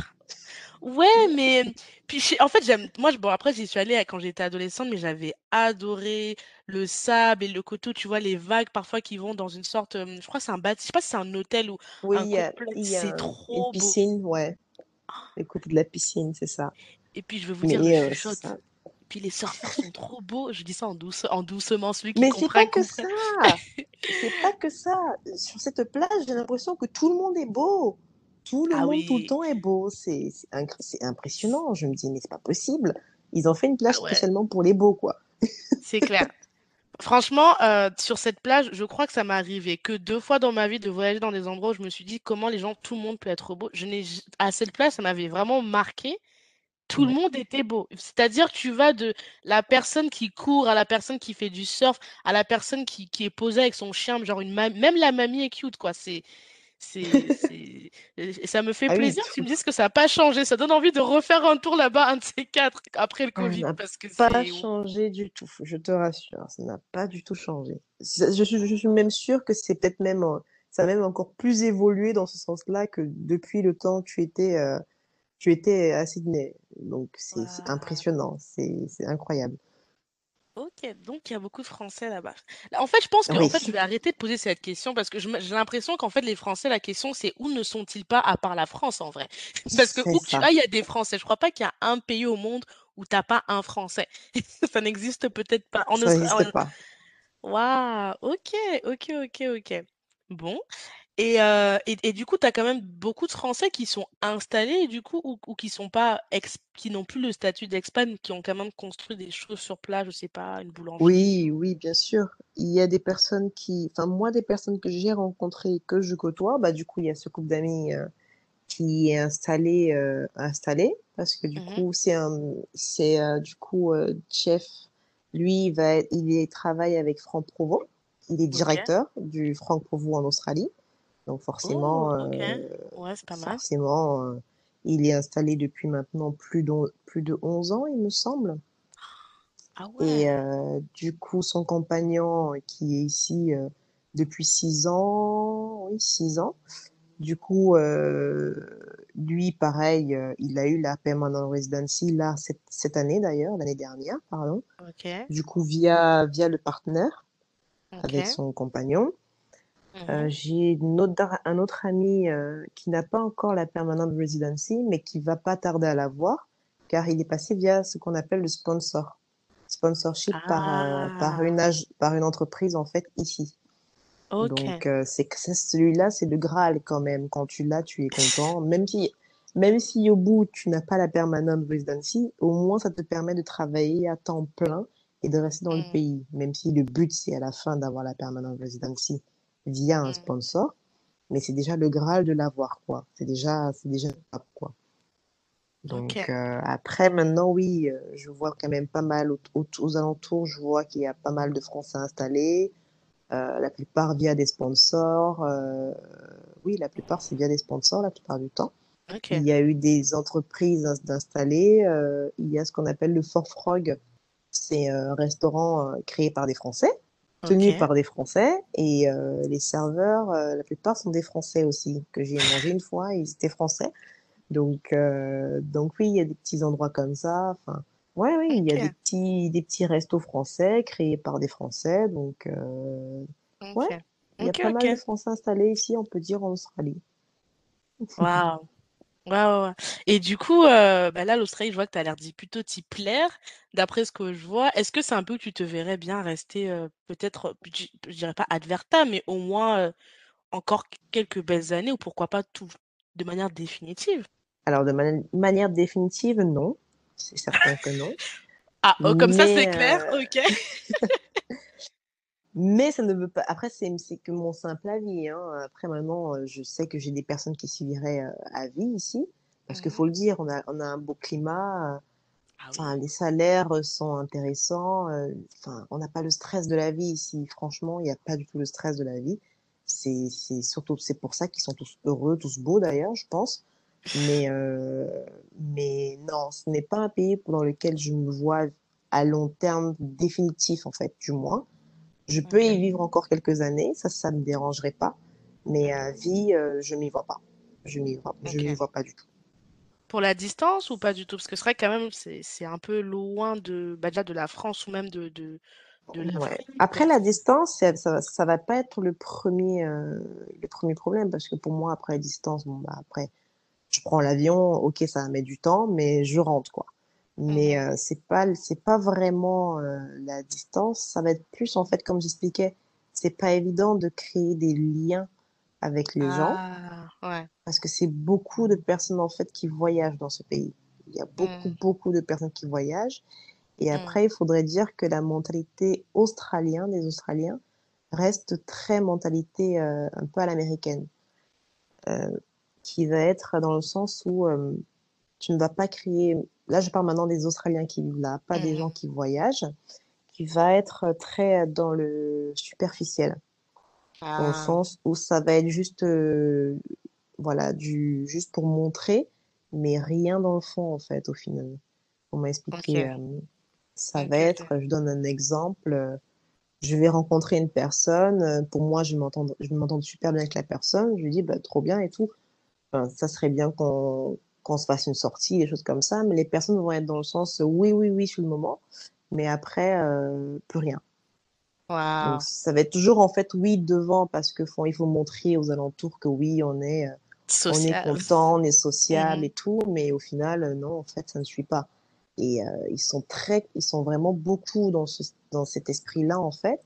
Ouais, mais puis en fait j'aime moi je- bon après j'y suis allée quand j'étais adolescente mais j'avais adoré le sable et le coteau tu vois les vagues parfois qui vont dans une sorte euh, je crois que c'est un bâtiment je sais pas si c'est un hôtel ou Oui, un complexe c'est a une trop beau piscine, ouais. Écoute, de la piscine, c'est ça. et puis je vais vous dire je euh. Puis les surfeurs sont trop beaux je dis ça en douce en doucement celui qui Mais c'est pas que comprend ça. C'est pas que ça. Sur cette plage, j'ai l'impression que tout le monde est beau. Tout le ah monde, tout le temps est beau. C'est impressionnant. Je me dis, mais c'est pas possible. Ils ont fait une plage ah ouais spécialement pour les beaux, quoi. c'est clair Franchement, euh, sur cette plage, je crois que ça m'est arrivé que deux fois dans ma vie de voyager dans des endroits où je me suis dit comment les gens, tout le monde peut être beau. Je n'ai, à cette plage, ça m'avait vraiment marqué. Tout le monde était beau. C'est-à-dire, tu vas de la personne qui court à la personne qui fait du surf, à la personne qui, qui est posée avec son chien, genre une même la mamie est cute, quoi. C'est, c'est, ça me fait Ah oui, plaisir qu'ils tout. me disent que ça n'a pas changé. Ça donne envie de refaire un tour là-bas, un de ces quatre, après le Ça Covid, n'a parce que pas changé du tout. Je te rassure. Ça n'a pas du tout changé. Ça- Je, suis je suis même sûre que c'est peut-être même, euh, ça a même encore plus évolué dans ce sens-là que depuis le temps que tu étais, euh, tu étais à Sydney. Donc, c'est impressionnant. C'est incroyable. Ok, donc il y a beaucoup de Français là-bas. Là, En fait, je pense que en Oui, fait, je vais arrêter de poser cette question parce que j'ai l'impression qu'en fait, les Français, la question, c'est où ne sont-ils pas à part la France en vrai? Parce que où que tu ça. ailles, il y a des Français. Je crois pas qu'il y a un pays au monde où t'as pas un Français. Ça n'existe peut-être pas. En Ça n'existe pas. Waouh, ok, ok, ok, ok. Bon. Et, euh, et, et du coup, tu as quand même beaucoup de Français qui sont installés, du coup, ou, ou qui sont pas ex qui n'ont plus le statut d'expat, mais qui ont quand même construit des choses sur place, je sais pas, une boulangerie? Oui, oui, bien sûr. Il y a des personnes qui, enfin, moi, des personnes que j'ai rencontrées, que je côtoie, bah, du coup, il y a ce couple d'amis, euh, qui est installé, euh, installé parce que du Mhm. coup, c'est un, c'est du coup Jeff, lui, il va, il travaille avec Franck Provost. Il est directeur du Franck Provost en Australie. Donc Oh, forcément, ok. euh, Ouais, c'est pas mal. forcément, euh, il est installé depuis maintenant plus de, plus de 11 ans, il me semble. Ah Et euh, du coup, son compagnon qui est ici euh, depuis 6 ans, oui, 6 ans. Du coup, euh, lui, pareil, il a eu la permanent residency là cette, cette année d'ailleurs, l'année dernière, pardon. Ok. Du coup, via via le partenaire avec son compagnon. Euh, Mhm. j'ai une autre- un autre ami euh, qui n'a pas encore la permanent residency, mais qui va pas tarder à l'avoir, car il est passé via ce qu'on appelle le sponsor, sponsorship par euh, par Ah, une ag- par une entreprise en fait ici. Donc, c'est celui-là, c'est le Graal quand même. Quand tu l'as, tu es content. Même si, même si au bout, tu n'as pas la permanent residency, au moins, ça te permet de travailler à temps plein et de rester dans le Mm, pays. Même si le but, c'est à la fin d'avoir la permanent residency via un mm. sponsor. Mais c'est déjà le Graal de l'avoir, quoi. C'est déjà, c'est déjà top, quoi. Donc, euh, après, maintenant, oui, euh, je vois quand même pas mal au- au- aux alentours, je vois qu'il y a pas mal de Français installés. Euh, la plupart via des sponsors. euh, oui, la plupart c'est via des sponsors la plupart du temps. Il Ok. y a eu des entreprises ins- d'installer. euh, il y a ce qu'on appelle le Fort Frog. C'est un restaurant euh, créé par des Français, tenu Ok. par des Français, et euh, les serveurs, euh, la plupart sont des Français aussi, que j'ai mangé une fois, ils étaient Français. Donc, euh, donc oui, il y a des petits endroits comme ça. Enfin, ouais, oui, il y a des petits, des petits restos français créés par des Français. Donc, euh, ouais, il y a pas mal de. Français installés ici, on peut dire, en Australie. Waouh. Ouais, ouais, ouais. Et du coup, euh, bah là, l'Australie, je vois que tu as l'air d'y plutôt t'y plaire. D'après ce que je vois, est-ce que c'est un peu que tu te verrais bien rester, euh, peut-être, je, je dirais pas ad vitam, mais au moins euh, encore quelques belles années, ou pourquoi pas tout de manière définitive? Alors, de mani- manière définitive, non. C'est certain que non. Ah, oh, comme ça, c'est clair, euh, ok. mais ça ne veut pas. Après, c'est c'est que mon simple avis. Hein. Après, maintenant, euh, je sais que j'ai des personnes qui s'y viraient euh, à vie ici. Parce qu'il Mhm. faut le dire, on a, on a un beau climat. euh, Ah oui. les salaires sont intéressants. Enfin, on n'a pas le stress de la vie ici. Franchement, il n'y a pas du tout le stress de la vie. C'est, c'est surtout, c'est pour ça qu'ils sont tous heureux, tous beaux d'ailleurs, je pense. Mais, euh, mais non, ce n'est pas un pays dans lequel je me vois à long terme définitif, en fait, du moins. Je peux y vivre encore quelques années, ça, ça me dérangerait pas. Mais à Mhm. vie, euh, je m'y vois pas. Je m'y vois, je m'y vois pas du tout. Pour la distance ou pas du tout? Parce que c'est vrai quand même, c'est c'est un peu loin de, bah, déjà de la France ou même de, de, de Ouais. l'Afrique. Après la distance, ça, ça, va- ça va pas être le premier, euh, le premier problème parce que pour moi, après la distance, bon bah après, je prends l'avion, ok, ça mettre du temps, mais je rentre quoi. Mais Mhm. euh, c'est pas, c'est pas vraiment euh, la distance, ça va être plus en fait, comme j'expliquais, c'est pas évident de créer des liens avec les gens Ah, ouais. parce que c'est beaucoup de personnes en fait qui voyagent dans ce pays. Il y a beaucoup, Mm, beaucoup de personnes qui voyagent. Et mm. après, il faudrait dire que la mentalité australienne des Australiens reste très mentalité euh, un peu à l'américaine, euh, qui va être dans le sens où euh, tu ne vas pas créer. Là, je parle maintenant des Australiens qui vivent là, pas des gens Mhm. qui voyagent, qui va être très dans le superficiel, dans le Ah, sens où ça va être juste, euh, voilà, du juste pour montrer, mais rien dans le fond en fait, au final. Comment expliquer ok, euh, Ça va être, je donne un exemple. euh, je vais rencontrer une personne. Pour moi, je m'entends, je m'entends super bien avec la personne. Je lui dis, bah, trop bien et tout. Enfin, ça serait bien qu'on qu'on se fasse une sortie, des choses comme ça. Mais les personnes vont être dans le sens, oui, oui, oui, sur le moment. Mais après, euh, plus rien. Donc, Waouh. ça va être toujours, en fait, oui, devant, parce que faut, il faut montrer aux alentours que oui, on est, euh, on est Social. content, on est sociable Mhm. et tout. Mais au final, euh, non, en fait, ça ne suit pas. Et euh, ils sont très, ils sont vraiment beaucoup dans ce, dans cet esprit-là, en fait.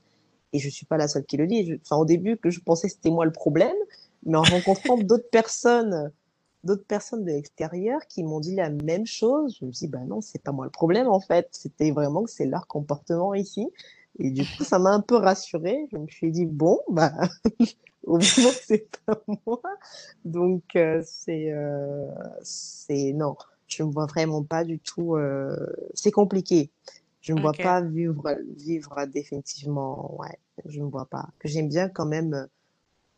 Et je suis pas la seule qui le dit. Je- enfin, au début, que je pensais que c'était moi le problème, mais en rencontrant d'autres personnes, d'autres personnes de l'extérieur qui m'ont dit la même chose, je me dis, bah non, c'est pas moi le problème, en fait. C'était vraiment que c'est leur comportement ici. Et du coup, ça m'a un peu rassurée. Je me suis dit, bon, bah, au moins, c'est pas moi. Donc, euh, c'est, euh, c'est, non, je ne me vois vraiment pas du tout. Euh, c'est compliqué. Je ne me vois pas vivre, vivre définitivement. Ouais, je ne me vois pas. Que j'aime bien quand même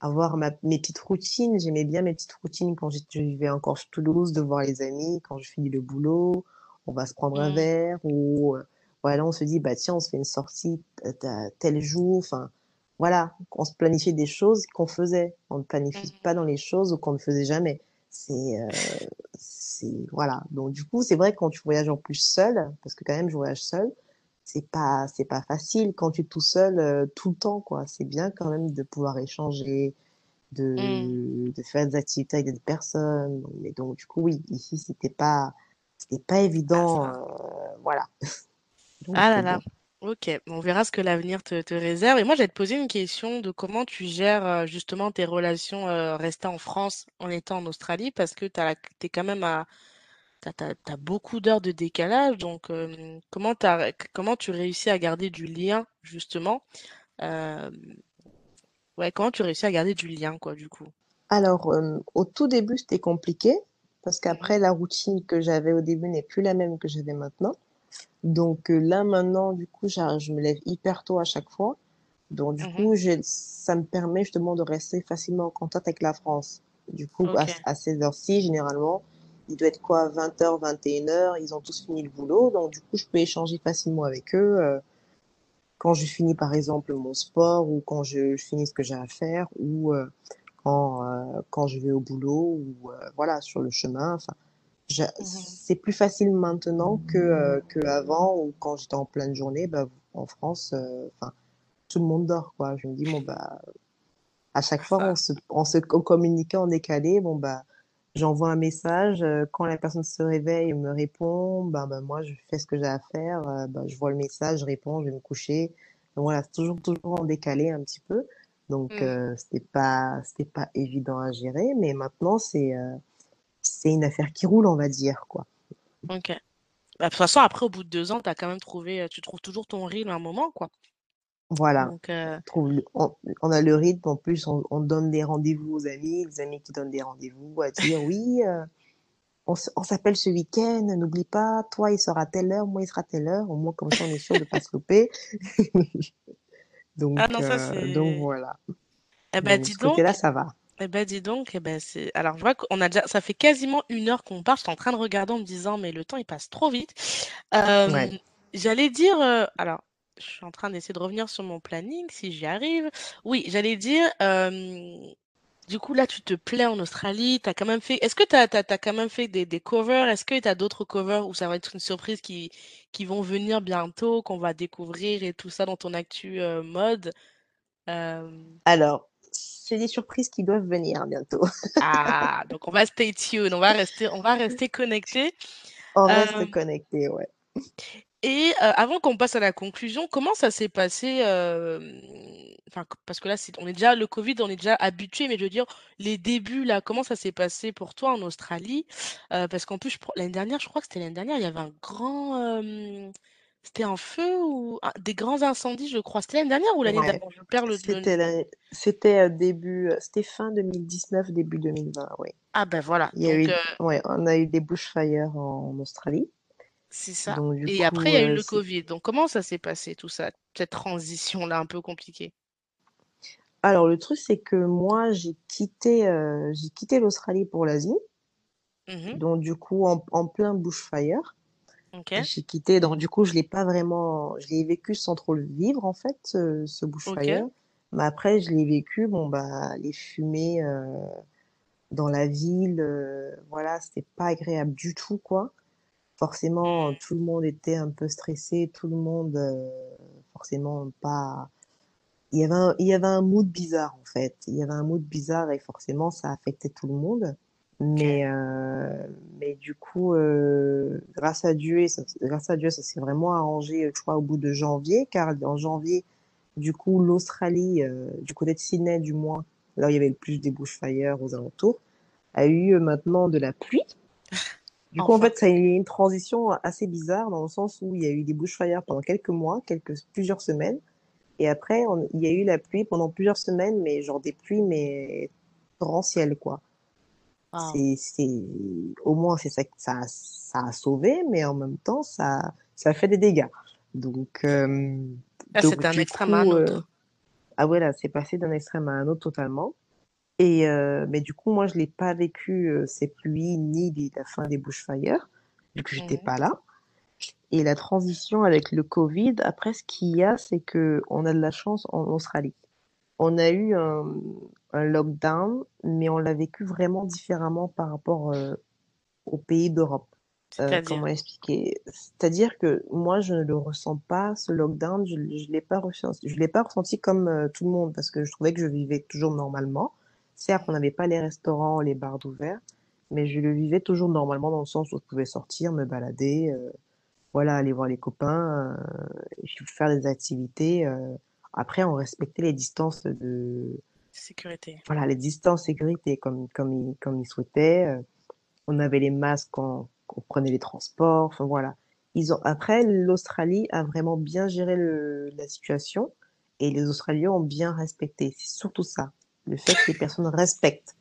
avoir ma, mes petites routines. J'aimais bien mes petites routines quand j'étais- je vivais encore sur Toulouse, de voir les amis, quand je finis le boulot, on va se prendre un Mm, verre ou euh, voilà, on se dit bah tiens, on se fait une sortie t- tel jour. Enfin voilà, on se planifiait des choses qu'on faisait. On ne planifie mm, pas dans les choses qu'on ne faisait jamais. C'est euh, c'est voilà. Donc du coup, c'est vrai que quand tu voyages en plus seul, parce que quand même je voyage seul, c'est pas c'est pas facile quand tu es tout seul euh, tout le temps quoi. C'est bien quand même de pouvoir échanger, mm. de, de faire des activités avec des personnes. Mais donc, du coup, oui, ici, c'était pas, c'était pas Ah, évident, euh, voilà. Ah là là. bon. Ok, on verra ce que l'avenir te, te réserve. Et moi, j'allais te poser une question de comment tu gères euh, justement tes relations euh, restées en France en étant en Australie, parce que la- t'es quand même à, t'as, t'as- t'as beaucoup d'heures de décalage. Donc, euh, comment t'as, comment tu réussis à garder du lien justement? Euh, ouais, comment tu réussis à garder du lien, quoi, du coup? Alors, euh, au tout début, c'était compliqué parce Mhm, qu'après, la routine que j'avais au début n'est plus la même que j'avais maintenant. Donc, là, maintenant, du coup, je me lève hyper tôt à chaque fois. Donc, du mhm, coup, j'ai, ça me permet justement de rester facilement en contact avec la France. Du coup, à, à ces heures-ci, généralement, il doit être quoi, 20h, 21h, ils ont tous fini le boulot. Donc, du coup, je peux échanger facilement avec eux. euh, quand je finis, par exemple, mon sport ou quand je, je finis ce que j'ai à faire ou euh, quand, euh, quand je vais au boulot ou euh, voilà, sur le chemin. Enfin, Mhm, c'est plus facile maintenant que, que avant ou quand j'étais en pleine journée, bah, en France, enfin, tout le monde dort, quoi. Je me dis, bon, bah, à chaque fois, on se, on se on communiquait en décalé. Bon, bah, j'envoie un message. euh, Quand la personne se réveille et me répond, bah, bah, moi, je fais ce que j'ai à faire. euh, bah, je vois le message, je réponds, je vais me coucher. Donc, voilà, c'est toujours, toujours en décalé un petit peu. Donc, Mhm, euh, c'était pas, c'était pas évident à gérer. Mais maintenant, c'est, euh, c'est une affaire qui roule, on va dire, quoi. ok. Bah, de toute façon, après, au bout de deux ans, t'as quand même trouvé, tu trouves toujours ton rythme à un moment, quoi. Voilà. Donc, euh, On trouve, le- on, on a le rythme. En plus, on, on donne des rendez-vous aux amis, les amis qui donnent des rendez-vous à dire oui. euh, On, s'appelle ce week-end, n'oublie pas, toi il sera à telle heure, moi il sera à telle heure, au moins comme ça on est sûr de pas se louper. ah Donc, non, ça euh, donc voilà. Eh ben Donc dis donc, ça va. eh ben dis donc, eh ben c'est. Alors je vois qu'on a déjà, ça fait quasiment une heure qu'on parle. Je suis en train de regarder en me disant, mais le temps il passe trop vite. Euh, Ouais. j'allais dire, alors je suis en train d'essayer de revenir sur mon planning si j'y arrive. Oui, j'allais dire, euh, du coup là tu te plais en Australie, t'as quand même fait. Est-ce que t'as, t'as, t'as quand même fait des, des covers? Est-ce que t'as d'autres covers où ça va être une surprise qui qui vont venir bientôt, qu'on va découvrir et tout ça dans ton actu euh, mode? Euh, Alors, c'est des surprises qui doivent venir bientôt. Ah, donc on va stay tuned, on va rester, on va rester connecté. On reste connecté, ouais. Et euh, avant qu'on passe à la conclusion, comment ça s'est passé euh, Enfin, parce que là, c'est- on est déjà le Covid, on est déjà habitué, mais je veux dire les débuts là, comment ça s'est passé pour toi en Australie? Euh, parce qu'en plus, je l'année dernière, je crois que c'était l'année dernière, il y avait un grand, c'était un feu ou ah, des grands incendies, je crois. C'était l'année dernière ou l'année Ouais. d'avant? Je perds le, C'était c'était début, c'était fin 2019, début 2020, oui. Ah ben voilà, Il y a donc eu, ouais, on a eu des bushfires en Australie. C'est ça. Donc Et après, il y a eu le Covid. Donc, comment ça s'est passé, tout ça, cette transition-là un peu compliquée? alors le truc c'est que moi j'ai quitté, euh, j'ai quitté l'Australie pour l'Asie. Mhm. Donc du coup, en, en plein bushfire, j'ai quitté. Donc du coup, je l'ai pas vraiment, je l'ai vécu sans trop le vivre en fait, ce, bushfire. Mais après, je l'ai vécu. Bon bah, les fumées euh, dans la ville, euh, voilà, c'était pas agréable du tout quoi. Forcément, tout le monde était un peu stressé, tout le monde, euh, forcément pas. Il y avait un, il y avait un mood bizarre en fait. Il y avait un mood bizarre et forcément, ça affectait tout le monde. Mais, euh, mais du coup, euh, grâce à Dieu, ça- grâce à Dieu, ça s'est vraiment arrangé, je crois, au bout de janvier, car en janvier, du coup, l'Australie, du côté de Sydney, du moins, là où il y avait le plus des bushfires aux alentours, a eu maintenant de la pluie. Du coup, en fait, ça a eu une transition assez bizarre dans le sens où il y a eu des bushfires pendant quelques mois, quelques, plusieurs semaines. Et après, on- il y a eu la pluie pendant plusieurs semaines, mais genre des pluies, mais torrentielles, quoi. Waouh. C'est, au moins, c'est ça que ça, a- ça a sauvé, mais en même temps, ça, ça a fait des dégâts. Donc, euh, donc c'est un extrême à un euh, autre. ah ouais, là, c'est passé d'un extrême à un autre totalement. Et, euh, mais du coup, moi, je l'ai pas vécu, euh, ces pluies, ni la fin des bushfires, vu que j'étais Mhm. pas là. Et la transition avec le Covid, après, ce qu'il y a, c'est que on a de la chance en Australie. On a eu un, un lockdown, mais on l'a vécu vraiment différemment par rapport euh, aux pays d'Europe. Euh, comment expliquer? C'est-à-dire que moi, je ne le ressens pas, ce lockdown, je, je l'ai pas ressenti, je l'ai pas ressenti comme tout le monde, parce que je trouvais que je vivais toujours normalement. Certes, on n'avait pas les restaurants, les bars d'ouvert, mais je le vivais toujours normalement dans le sens où je pouvais sortir, me balader, euh, voilà, aller voir les copains, euh, faire des activités. euh. Après, on respectait les distances de, Sécurité. voilà, les distances sécurité comme, comme ils, comme ils souhaitaient. On avait les masques quand, quand on prenait les transports. Enfin, voilà. Ils ont, après, l'Australie a vraiment bien géré le, la situation et les Australiens ont bien respecté. C'est surtout ça. Le fait que les personnes respectent.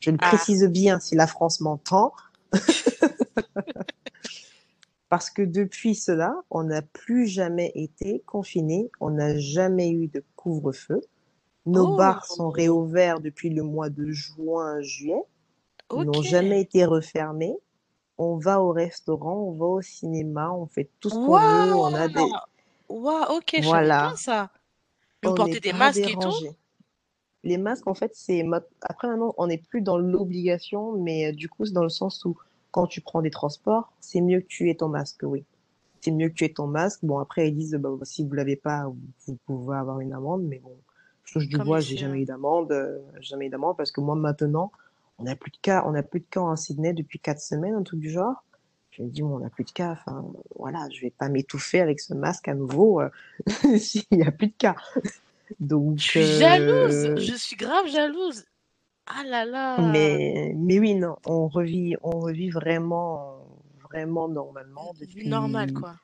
Je le Ah. précise bien si la France m'entend. Parce que depuis cela, on n'a plus jamais été confinés, on n'a jamais eu de couvre-feu. Nos bars sont Oh. réouverts depuis le mois de juin, juillet. Ils n'ont jamais été refermés. On va au restaurant, on va au cinéma, on fait tout ce qu'on veut. On a des, Waouh! Waouh, ok, voilà, ça. Vous on portez des masques et tout? Les masques, en fait, c'est après maintenant, on n'est plus dans l'obligation, mais euh, du coup, c'est dans le sens où quand tu prends des transports, c'est mieux que tu aies ton masque, oui. C'est mieux que tu aies ton masque. Bon, après, ils disent, bah, si vous l'avez pas, vous, pouvez avoir une amende, mais bon, je touche du bois, j'ai jamais eu d'amende, euh, jamais eu d'amende, parce que moi, maintenant, on n'a plus de cas, on n'a plus de cas en Sydney depuis quatre semaines, un truc du genre. Je me dis, bon, on n'a plus de cas, enfin, voilà, je vais pas m'étouffer avec ce masque à nouveau, euh, s'il y a plus de cas. Je suis jalouse, euh, je suis grave jalouse. Ah là là. mais, mais oui, non, on revit, on revit vraiment, vraiment normalement depuis, quoi.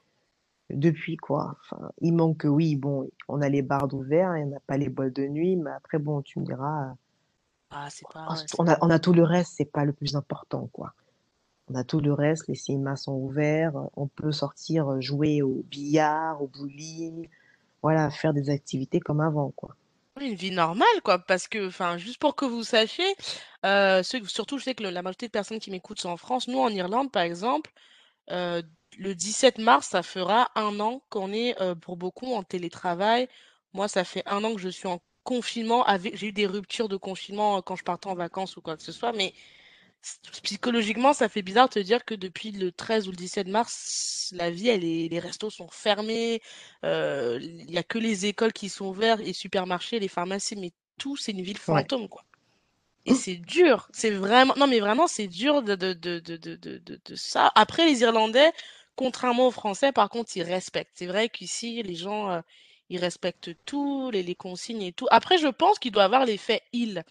depuis quoi? Enfin, il manque que oui, bon, on a les bars d'ouvert, il n'y a pas les boîtes de nuit, mais après, bon, tu me diras, Ah, c'est pas, on a, pas. on a tout le reste, c'est pas le plus important, quoi. On a tout le reste, les cinémas sont ouverts, on peut sortir jouer au billard, au bowling, voilà, faire des activités comme avant, quoi. Une vie normale, quoi. Parce que, enfin, juste pour que vous sachiez, euh, surtout, je sais que la majorité de personnes qui m'écoutent sont en France. Nous, en Irlande, par exemple, euh, le 17 mars, ça fera un an qu'on est, euh, pour beaucoup, en télétravail. Moi, ça fait un an que je suis en confinement. J'ai eu des ruptures de confinement euh, quand je partais en vacances ou quoi que ce soit, mais psychologiquement, ça fait bizarre de te dire que depuis le 13 ou le 17 mars, la vie, elle est... les restos sont fermés, euh, il n'y a que les écoles qui sont ouvertes, les supermarchés, les pharmacies, mais tout, c'est une ville Ouais. fantôme, quoi. Et c'est dur, c'est vraiment, non mais vraiment c'est dur de, de, de, de, de, de, de- de ça. Après les Irlandais, contrairement aux Français, par contre, ils respectent. C'est vrai qu'ici, les gens, euh, ils respectent tout, les, les consignes et tout. Après, je pense qu'il doit avoir l'effet île.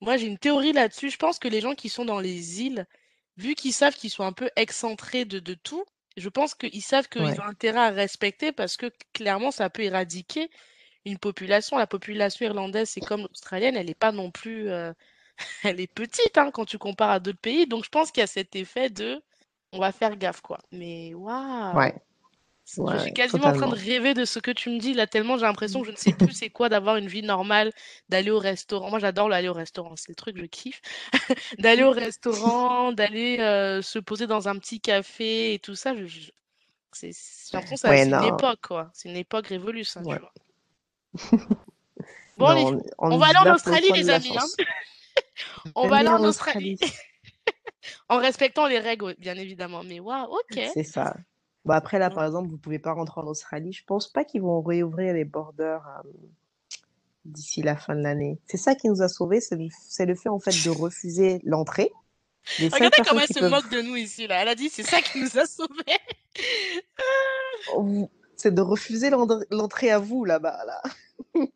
Moi, j'ai une théorie là-dessus. Je pense que les gens qui sont dans les îles, vu qu'ils savent qu'ils sont un peu excentrés de, de tout, je pense qu'ils savent qu'ils Ouais. ont intérêt à respecter parce que clairement, ça peut éradiquer une population. La population irlandaise, c'est comme l'australienne, elle n'est pas non plus... euh, elle est petite hein, quand tu compares à d'autres pays. Donc, je pense qu'il y a cet effet de on va faire gaffe, quoi. Mais waouh! Ouais, Je suis quasiment en train de rêver de ce que tu me dis là, tellement j'ai l'impression que je ne sais plus c'est quoi d'avoir une vie normale, d'aller au restaurant. Moi, j'adore aller au restaurant, c'est le truc, je kiffe. D'aller au restaurant, d'aller euh, se poser dans un petit café et tout ça. Je, je- c'est, Ouais, une époque, quoi. C'est une époque révolue, ça, tu ouais. vois. Bon, Non, on, on on va aller en Australie, les amis, hein. On va aller en. Australie, En respectant les règles, bien évidemment. Mais waouh, ok. c'est ça. Bah après là, Bon. par exemple, vous pouvez pas rentrer en Australie. Je pense pas qu'ils vont réouvrir les borders euh, d'ici la fin de l'année. C'est ça qui nous a sauvés, c'est le, fait en fait de refuser l'entrée. Regardez comment elle se peuvent, moque de nous ici, là. Elle a dit, c'est ça qui nous a sauvés. c'est de refuser l'entrée à vous là-bas là.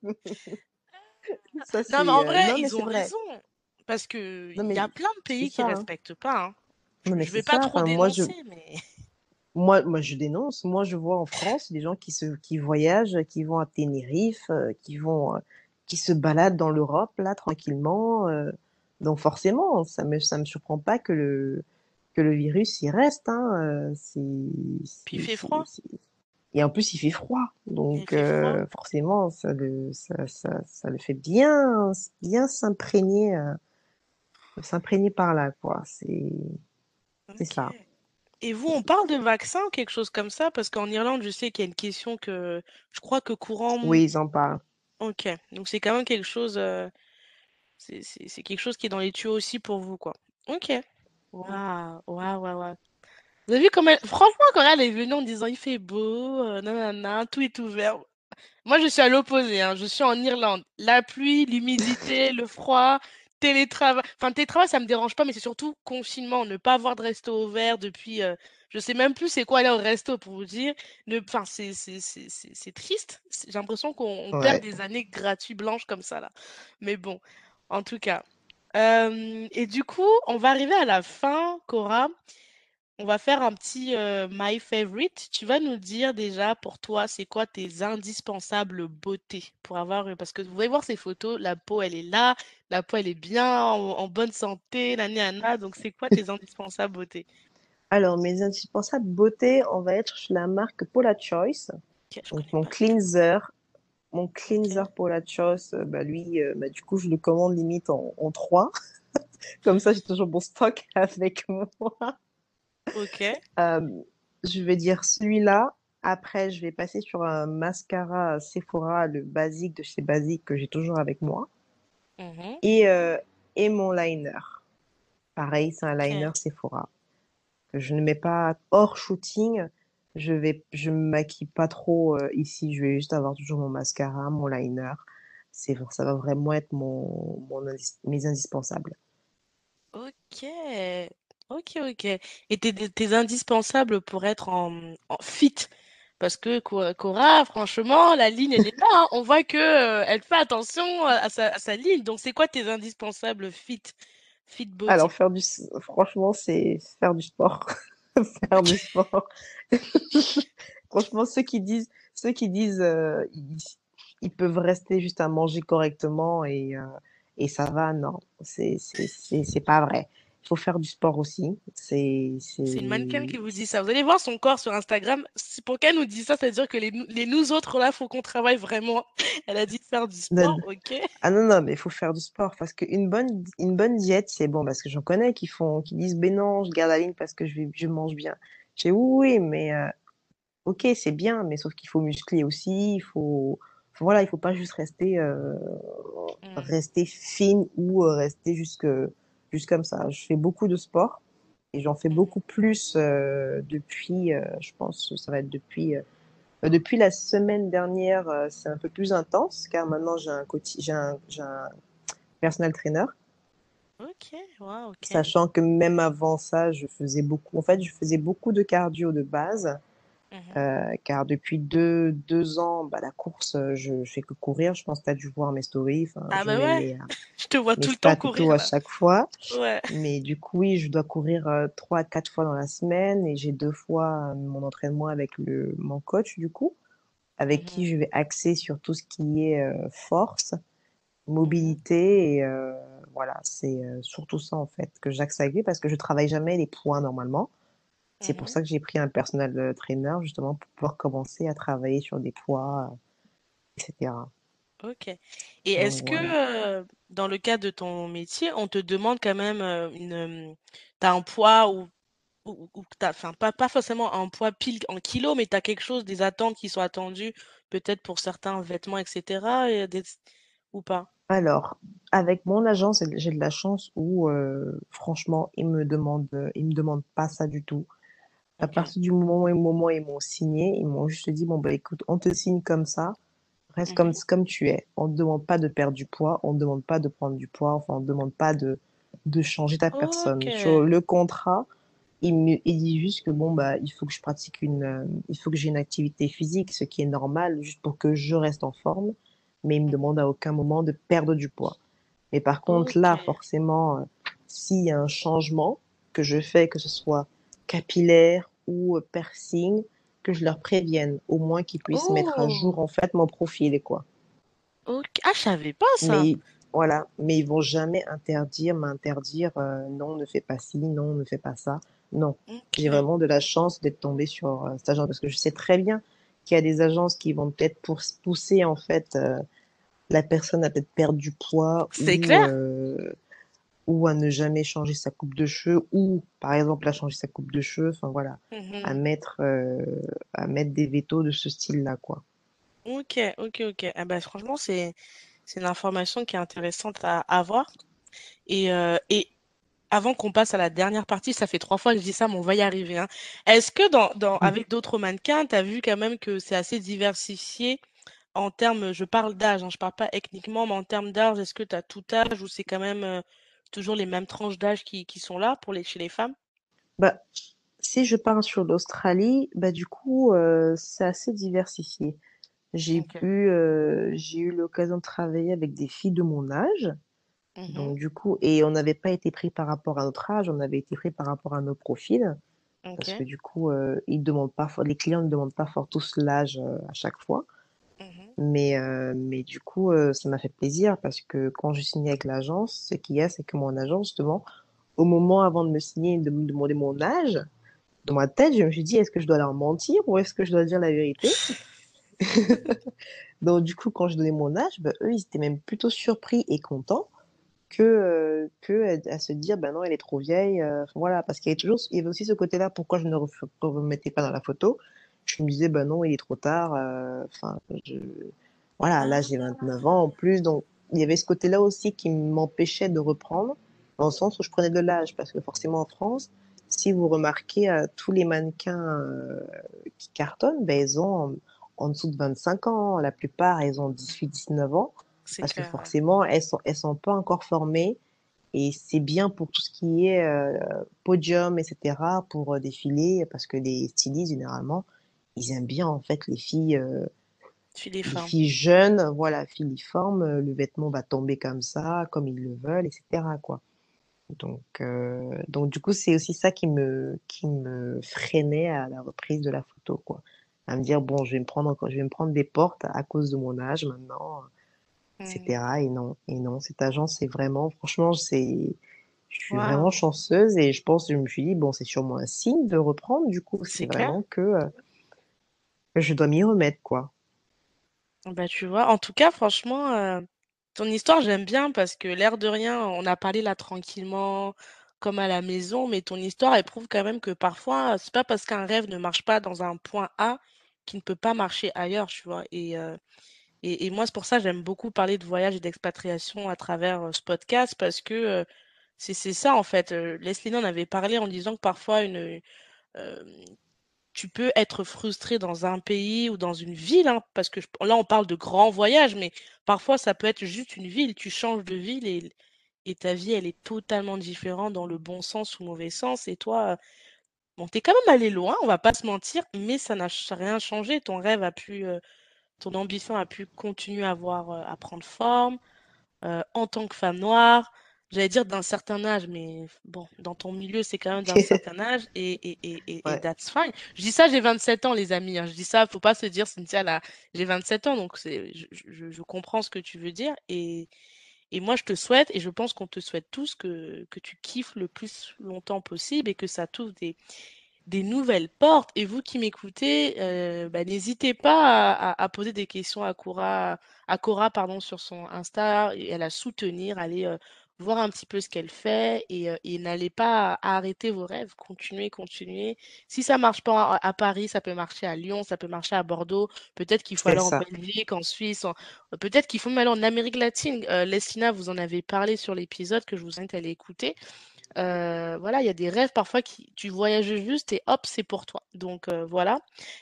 Ça Non, mais en euh, vrai, non mais ils ont vrai. raison. Parce que Non il y a plein de pays qui ça. hein. respectent pas. hein. Non, mais Je vais c'est pas ça. trop Enfin, moi, je, dénoncer, mais moi, moi, je dénonce. Moi, je vois en France des gens qui se, qui voyagent, qui vont à Tenerife, euh, qui vont, euh, qui se baladent dans l'Europe, là, tranquillement. euh. donc, forcément, ça me, ça me surprend pas que le, que le virus y reste, hein. c'est, puis il c'est, fait c'est- froid. c'est- Et en plus, il fait froid. Donc, fait froid. forcément, ça le, ça, ça, ça le fait bien, bien s'imprégner, euh, s'imprégner par là, quoi. C'est, c'est Ok. ça. Et vous, on parle de vaccin ou quelque chose comme ça? Parce qu'en Irlande, je sais qu'il y a une question que je crois que courant. Oui, ils en parlent. Ok. Donc c'est quand même quelque chose. euh, C'est quelque chose qui est dans les tuyaux aussi pour vous, quoi. Ok. Waouh, waouh, waouh, waouh. Vous avez vu comment elle... Franchement, quand elle est venue en disant il fait beau, euh, nanana, tout est ouvert. Moi, je suis à l'opposé, hein. Je suis en Irlande. La pluie, l'humidité, le froid, télétravail. Enfin, télétravail, ça me dérange pas, mais c'est surtout confinement, ne pas avoir de resto ouvert depuis. euh, Je sais même plus c'est quoi aller au resto pour vous dire. Ne... Enfin, c'est c'est- c'est- c'est- c'est triste. J'ai l'impression qu'on on perd des années gratuites blanches comme ça, là. Mais bon, en tout cas. Euh, et du coup, on va arriver à la fin, Cora. On va faire un petit euh, My Favorite. Tu vas nous dire déjà pour toi, c'est quoi tes indispensables beautés pour avoir, parce que vous pouvez voir ces photos, la peau elle est là, la peau elle est bien, en, en bonne santé, la nana. Donc c'est quoi tes indispensables beautés? Alors, mes indispensables beauté, on va être chez la marque Paula Choice. Donc, mon pas. cleanser, mon cleanser Paula Choice, euh, bah, lui, euh, bah, du coup, je le commande limite en, en trois. Comme ça, j'ai toujours mon stock avec moi. Ok, Euh, je vais dire celui-là. Après, je vais passer sur un mascara Sephora, le basique de chez Basique que j'ai toujours avec moi. mhm, Et, euh, et mon liner. Pareil, c'est un liner Sephora. que je ne mets pas hors shooting. Je vais, je me maquille pas trop euh, ici. Je vais juste avoir toujours mon mascara, mon liner. C'est, ça va vraiment être mon, mes indispensables. ok, ok, ok. Et tes, tes indispensables pour être en, en fit. Parce que Cora, Cora, franchement, la ligne, elle est là. hein. On voit que, euh, elle fait attention à sa, à sa ligne. Donc, c'est quoi tes indispensables fit, fit Alors, faire du, franchement, c'est faire du sport. Faire du sport. Franchement, ceux qui disent, ceux qui disent, euh, ils, ils peuvent rester juste à manger correctement et, euh, et ça va, non, c'est, c'est, c'est, c'est pas vrai. Il faut faire du sport aussi. C'est, une mannequin qui vous dit ça. Vous allez voir son corps sur Instagram. Pour qu'elle nous dise ça, c'est-à-dire que les, les nous autres, là, faut qu'on travaille vraiment. Elle a dit de faire du sport, non, ok? Ah non, non, mais il faut faire du sport parce qu'une bonne, une bonne diète, c'est bon, parce que j'en connais qui font, qui disent, ben non, je garde la ligne parce que je, vais- je mange bien. Je dis, oui, oui, mais euh, ok, c'est bien, mais sauf qu'il faut muscler aussi, il faut, voilà, il faut pas juste rester, euh, Hmm, rester fine ou euh, rester juste, juste comme ça. Je fais beaucoup de sport et j'en fais beaucoup plus euh, depuis, euh, je pense, que ça va être depuis, euh, depuis la semaine dernière, c'est un peu plus intense car maintenant j'ai un, j'ai un, personal trainer. Ok, wow, ok. Sachant que même avant ça, je faisais beaucoup, en fait, je faisais beaucoup de cardio de base. Euh, car depuis deux, deux ans, bah, la course, euh, je, je fais que courir. Je pense que tu as dû voir mes stories, Ah je bah ouais, euh, je te vois tout le temps courir à chaque fois. Ouais. Mais du coup, oui, je dois courir euh, trois à quatre fois dans la semaine et j'ai deux fois mon entraînement avec le, mon coach, du coup, avec qui Mhm, je vais axer sur tout ce qui est force, mhm, mobilité et euh, voilà, c'est euh, surtout ça en fait que j'axe avec lui parce que je travaille jamais les points normalement. C'est pour ça que j'ai pris un personal euh, trainer justement pour pouvoir commencer à travailler sur des poids, etc. Ok. Et est-ce que voilà. euh, dans le cadre de ton métier, on te demande quand même euh, une, t'as un poids ou, ou, ou t'as, enfin pas, pas forcément un poids pile en kilos, mais t'as quelque chose, des attentes qui sont attendues, peut-être pour certains vêtements, etc. et des- ou pas? Alors, avec mon agence, j'ai de la chance où euh, franchement, ils me demandent, ils me demandent pas ça du tout. À Ok. partir du moment où, moment ils m'ont signé, ils m'ont juste dit, bon bah écoute, on te signe comme ça. Reste comme, Mhm. comme tu es. On ne demande pas de perdre du poids, on ne demande pas de prendre du poids, enfin, on ne demande pas de, de changer ta personne. Sur le contrat, il me, il dit juste que bon, bah, il faut que je pratique une, euh, il faut que j'ai une activité physique, ce qui est normal, juste pour que je reste en forme, mais il me demande à aucun moment de perdre du poids. Mais par contre, Ok. là, forcément, euh, s'il y a un changement, que je fais, que ce soit capillaire ou euh, piercing, que je leur prévienne, au moins qu'ils puissent mettre à jour Oh, en fait mon profil, quoi. ok. Ah, je savais pas ça. Mais voilà, mais ils vont jamais interdire, m'interdire, euh, non, ne fais pas ci, non, ne fais pas ça. Non, j'ai vraiment de la chance d'être tombée sur euh, cette agence parce que je sais très bien qu'il y a des agences qui vont peut-être pour pousser en fait euh, la personne à peut-être perdre du poids C'est clair? Ou à ne jamais changer sa coupe de cheveux ou par exemple à changer sa coupe de cheveux. Enfin voilà, à Mhm. mettre euh, à mettre des vétos de ce style-là quoi. Ok, ok, ok. Ah bah, franchement, c'est une information qui est intéressante à avoir. Et, euh, et avant qu'on passe à la dernière partie, ça fait trois fois que je dis ça, mais on va y arriver, hein. Est-ce que dans, dans, avec d'autres mannequins, tu as vu quand même que c'est assez diversifié en termes, je parle d'âge, hein, je parle pas ethniquement, mais en termes d'âge, est-ce que tu as tout âge ou c'est quand même euh, toujours les mêmes tranches d'âge qui, qui sont là pour les, chez les femmes? Bah si je pars sur l'Australie, bah du coup euh, c'est assez diversifié. J'ai pu, euh, j'ai eu l'occasion de travailler avec des filles de mon âge. Mhm. Donc, du coup, et on n'avait pas été pris par rapport à notre âge, on avait été pris par rapport à nos profils. Parce que du coup, euh, ils demandent pas, les clients ne demandent pas fort tous l'âge à chaque fois. Mais, euh, mais du coup, euh, ça m'a fait plaisir parce que quand je signais avec l'agence, ce qu'il y a, c'est que mon agence, justement, au moment avant de me signer et de me demander mon âge, dans ma tête, je me suis dit, est-ce que je dois leur mentir ou est-ce que je dois dire la vérité? Donc, du coup, quand je donnais mon âge, bah, eux, ils étaient même plutôt surpris et contents que, euh, que à, se dire, ben non, elle est trop vieille. voilà, parce qu'il y avait toujours, il y avait aussi ce côté-là, pourquoi je ne ref- remettais pas dans la photo? Je me disais, ben non, il est trop tard. euh, Enfin, je, voilà, là, j'ai 29 ans en Ah, plus. Donc, il y avait ce côté-là aussi qui m'empêchait de reprendre, dans le sens où je prenais de l'âge, parce que forcément en France, si vous remarquez, euh, tous les mannequins euh, qui cartonnent, ben, ils ont en, en dessous de 25 ans. La plupart, ils ont 18, 19 ans, parce que clair, forcément, elles sont, elles sont pas encore formées. Et c'est bien pour tout ce qui est euh, podium, etc., pour défiler, parce que les stylistes, généralement, ils aiment bien, en fait, les filles, euh, les filles jeunes, voilà, filiformes, euh, le vêtement va tomber comme ça, comme ils le veulent, etc., quoi. Donc, euh, donc du coup, c'est aussi ça qui me, qui me freinait à la reprise de la photo, quoi. À me dire, bon, je vais me prendre, je vais me prendre des portes à cause de mon âge maintenant, etc. Et non, et non, cette agence, c'est vraiment, franchement, c'est, je suis vraiment chanceuse et je pense, je me suis dit, bon, c'est sûrement un signe de reprendre, du coup, c'est vraiment que je dois m'y remettre, quoi. Bah, tu vois, en tout cas, franchement, euh, ton histoire, j'aime bien parce que l'air de rien, on a parlé là tranquillement, comme à la maison, mais ton histoire, elle prouve quand même que parfois, c'est pas parce qu'un rêve ne marche pas dans un point A qu'il ne peut pas marcher ailleurs, tu vois. Et, euh, et, moi, c'est pour ça que j'aime beaucoup parler de voyage et d'expatriation à travers euh, ce podcast parce que euh, c'est ça, en fait. Leslie en avait parlé en disant que parfois, une, tu peux être frustré dans un pays ou dans une ville, hein, parce que là, on parle de grands voyages, mais parfois, ça peut être juste une ville. Tu changes de ville et, ta vie, elle est totalement différente dans le bon sens ou mauvais sens. Et toi, euh, bon, t'es quand même allé loin, on va pas se mentir, mais ça n'a rien changé. Ton rêve a pu, euh, ton ambition a pu continuer à avoir, euh, à prendre forme en tant que femme noire, j'allais dire d'un certain âge, mais bon, dans ton milieu, c'est quand même d'un certain âge et, et, et, et, that's fine. Je dis ça, j'ai 27 ans, les amis. hein. Je dis ça, faut pas se dire, Cynthia, là, j'ai 27 ans, donc c'est, je, je, je comprends ce que tu veux dire. Et, et moi, je te souhaite, et je pense qu'on te souhaite tous, que, que tu kiffes le plus longtemps possible et que ça t'ouvre des, des nouvelles portes. Et vous qui m'écoutez, euh, bah, n'hésitez pas à, à- à poser des questions à Cora, à Cora pardon, sur son Insta et à la soutenir, allez euh, voir un petit peu ce qu'elle fait et, euh, et n'allez pas à- arrêter vos rêves. Continuez, continuez. Si ça marche pas à, à Paris, ça peut marcher à Lyon, ça peut marcher à Bordeaux. Peut-être qu'il faut aller en. Belgique, en Suisse, en- peut-être qu'il faut même aller en Amérique latine. Euh, Lestina, vous en avez parlé sur l'épisode que je vous invite à aller écouter. Euh, voilà, il y a des rêves parfois qui tu voyages juste et hop, c'est pour toi. Donc euh, voilà.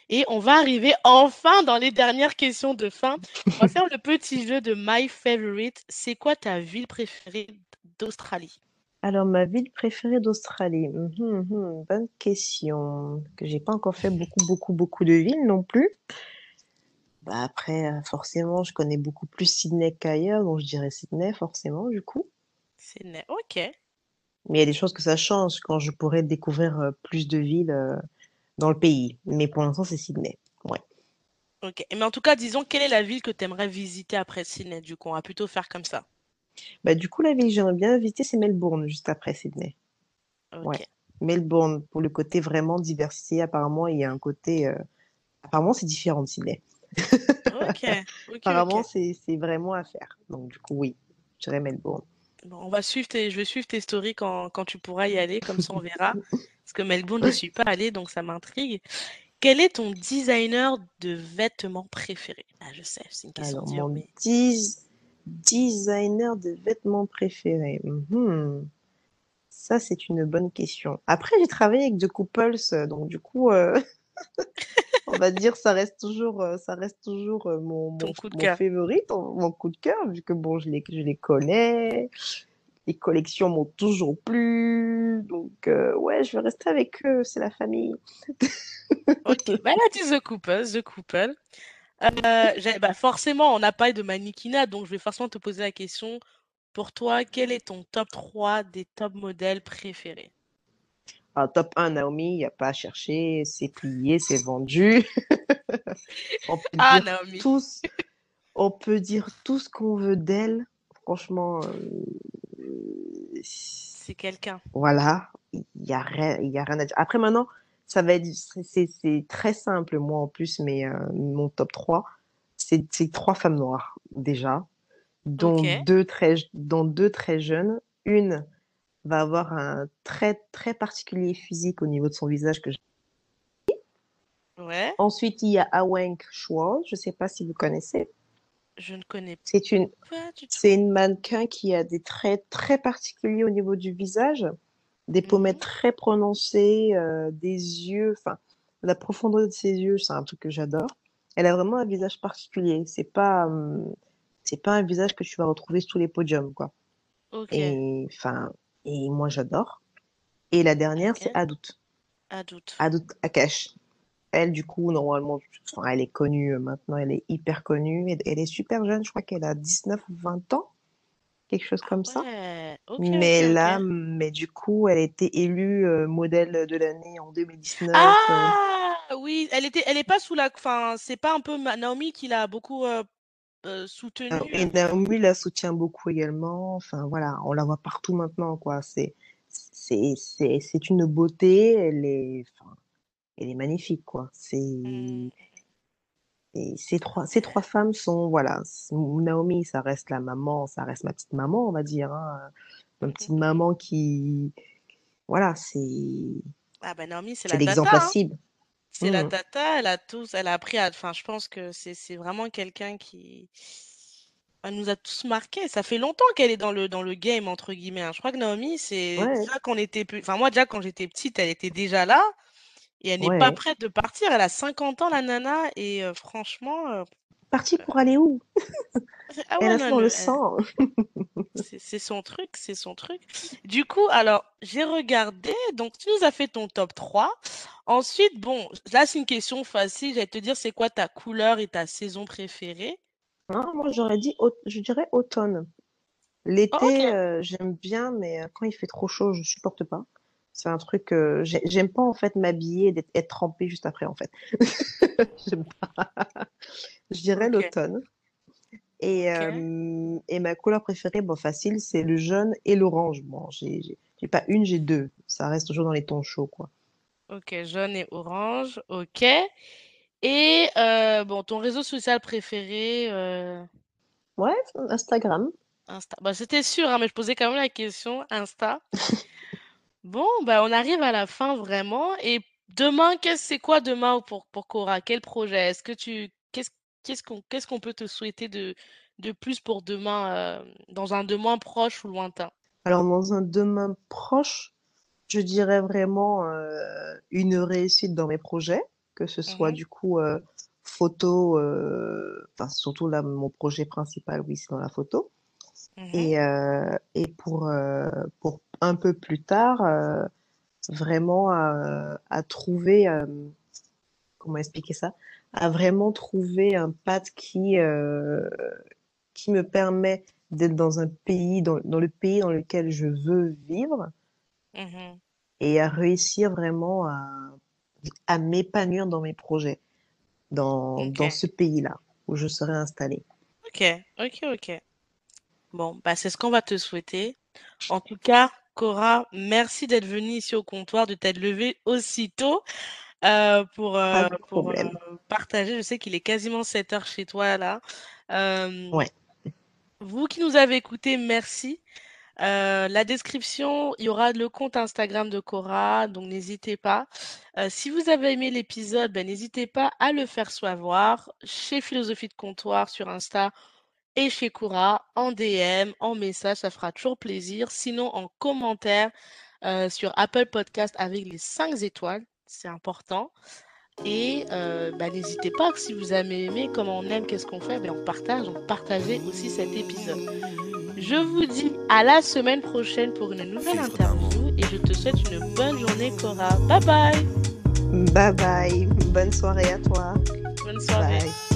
Et on va arriver enfin dans les dernières questions de fin. On va faire le petit jeu de My Favorite. C'est quoi ta ville préférée? d'Australie? Alors, ma ville préférée d'Australie, Mhm, mhm, bonne question. Que j'ai pas encore fait beaucoup, beaucoup, beaucoup de villes non plus. Bah après, euh, forcément, je connais beaucoup plus Sydney qu'ailleurs, donc je dirais Sydney, forcément, du coup. Sydney. Ok. Mais il y a des choses que ça change quand je pourrais découvrir euh, plus de villes euh, dans le pays. Mais pour l'instant, c'est Sydney. Ouais. Ok. Mais en tout cas, disons, quelle est la ville que tu aimerais visiter après Sydney? Du coup, on va plutôt faire comme ça. Bah, du coup, la ville que j'aimerais bien visiter, c'est Melbourne, juste après Sydney. Ok. Ouais. Melbourne, pour le côté vraiment diversifié, apparemment, il y a un côté. euh, Apparemment, c'est différent de Sydney. Ok. Ok, Apparemment, ok. c'est c'est vraiment à faire. Donc, du coup, oui, je dirais Melbourne. Bon, on va suivre tes, je vais suivre tes stories quand, quand tu pourras y aller, comme ça on verra. Parce que Melbourne, je suis pas allée, donc ça m'intrigue. Quel est ton designer de vêtements préféré? Ah, je sais, c'est une question Alors, dure, mon mais designer de vêtements préféré. Mhm. Ça, c'est une bonne question. Après, j'ai travaillé avec The Couples, donc du coup, euh, on va dire, ça reste toujours, euh, ça reste toujours euh, mon, ton mon, coup de mon cœur. favorite, mon mon coup de cœur, vu que bon, je les, je les connais, les collections m'ont toujours plu, donc euh, ouais, je vais rester avec eux, c'est la famille. Ok, bah là, tu The Couple, The Couple. Euh, bah forcément, on n'a pas de mannequinat, donc je vais forcément te poser la question. Pour toi, quel est ton top 3 des top modèles préférés? Ah, top 1, Naomi, il n'y a pas à chercher, c'est plié, c'est vendu. On peut Ah, dire Naomi. tous, on peut dire tout ce qu'on veut d'elle. Franchement, euh, C'est quelqu'un. voilà, il y a rien, il y a rien à dire. Après, maintenant, ça va être, c'est c'est- c'est très simple, moi en plus, mais euh, mon top 3, c'est c'est trois femmes noires, déjà, dont deux très, dont deux très jeunes. Une va avoir un très, très particulier physique au niveau de son visage que ouais, Ensuite, il y a Awenk Chua, je ne sais pas si vous connaissez. je ne connais C'est une, pas du tout. c'est une mannequin qui a des traits très particuliers au niveau du visage, des pommettes Mhm. très prononcées, euh, des yeux, enfin, la profondeur de ses yeux, c'est un truc que j'adore. Elle a vraiment un visage particulier. C'est pas, hum, c'est pas un visage que tu vas retrouver sur tous les podiums, quoi. Et, enfin, et moi, j'adore. Et la dernière, c'est Adout. à doute. Adout Akash. Elle, du coup, normalement, enfin, elle est connue euh, maintenant, elle est hyper connue. Elle, elle est super jeune, je crois qu'elle a 19 ou 20 ans, quelque chose comme ça. ouais, ok, Mais là, mais du coup, elle a été élue euh, modèle de l'année en 2019. euh. Ah oui, elle était, elle est pas sous la, enfin, c'est pas un peu Naomi qui l'a beaucoup euh, euh, soutenue. Et. Naomi la soutient beaucoup également. Enfin, voilà, on la voit partout maintenant, quoi. C'est, c'est, c'est, une beauté. Elle est, enfin, elle est magnifique, quoi. C'est, Et ces trois, ces trois femmes sont, voilà, Naomi, ça reste la maman, ça reste ma petite maman, on va dire, hein, ma mhm, petite mhm. maman qui, voilà, c'est, Ah ben Naomi, c'est l'exemple à hein. cible. C'est la Mhm. tata, elle a tous, elle a appris à, enfin, je pense que c'est, vraiment quelqu'un qui, elle nous a tous marqués. Ça fait longtemps qu'elle est dans le, dans le game, entre guillemets. hein. Je crois que Naomi, c'est Ouais, déjà était, plus- enfin, moi, déjà quand j'étais petite, elle était déjà là et elle n'est pas prête de partir. Elle a 50 ans, la nana, et euh, franchement, euh, Partie pour aller où? ah Elle ouais, non, dans le- le elle- sang. c'est c'est son truc, c'est son truc. Du coup, alors, j'ai regardé, donc tu nous as fait ton top 3. Ensuite, bon, là, c'est une question facile. J'allais te dire, c'est quoi ta couleur et ta saison préférée? Hein, moi, j'aurais dit, au- je dirais automne. Oh, L'été, ok. euh, j'aime bien, mais euh, quand il fait trop chaud, je supporte pas. C'est un truc, j'ai- j'aime pas en fait m'habiller et d'être être trempée juste après en fait. J'aime pas. Je dirais l'automne. Et, euh, et ma couleur préférée, bon, facile, c'est le jaune et l'orange. Bon, j'ai pas une, j'ai deux. Ça reste toujours dans les tons chauds, quoi. ok, jaune et orange, ok. Et euh, bon, ton réseau social préféré, euh, Ouais, Instagram. Insta. Bah, c'était sûr, hein, mais je posais quand même la question, Insta. Bon, bah, on arrive à la fin vraiment. Et demain, qu'est-ce c'est quoi demain pour, pour Cora? Quel projet? Est-ce que tu qu'est-ce qu'est-ce qu'on qu'est-ce qu'on peut te souhaiter de, de plus pour demain, euh, dans un demain proche ou lointain? Alors, dans un demain proche, je dirais vraiment euh, une réussite dans mes projets, que ce soit Mhm, du coup euh, photo, enfin, surtout là, mon projet principal, oui, c'est dans la photo. mhm. Et, et pour, pour un peu plus tard, euh, vraiment à, à trouver, euh, comment expliquer ça? À vraiment trouver un pad qui, euh, qui me permet d'être dans un pays, dans, dans le pays dans lequel je veux vivre, Mhm. et à réussir vraiment à, à m'épanouir dans mes projets, dans, dans ce pays-là où je serai installée. ok, ok, ok. Bon, bah c'est ce qu'on va te souhaiter. En tout cas, Cora, merci d'être venue ici au comptoir, de t'être levée aussitôt euh, pour, euh, pour euh, partager. Je sais qu'il est quasiment 7 heures chez toi là. Ouais, vous qui nous avez écoutés, merci. La description, il y aura le compte Instagram de Cora, donc n'hésitez pas. Si vous avez aimé l'épisode, ben, n'hésitez pas à le faire savoir chez Philosophie de Comptoir sur Insta et chez Cora en DM, en message, ça fera toujours plaisir. Sinon, en commentaire euh, sur Apple Podcast avec les 5 étoiles, c'est important. Et euh, bah, n'hésitez pas, si vous avez aimé, comme on aime, qu'est-ce qu'on fait, ben, on partage, donc partagez aussi cet épisode. Je vous dis à la semaine prochaine pour une nouvelle interview et je te souhaite une bonne journée, Cora. Bye bye. bye bye, bonne soirée à toi. Bonne soirée. Bye.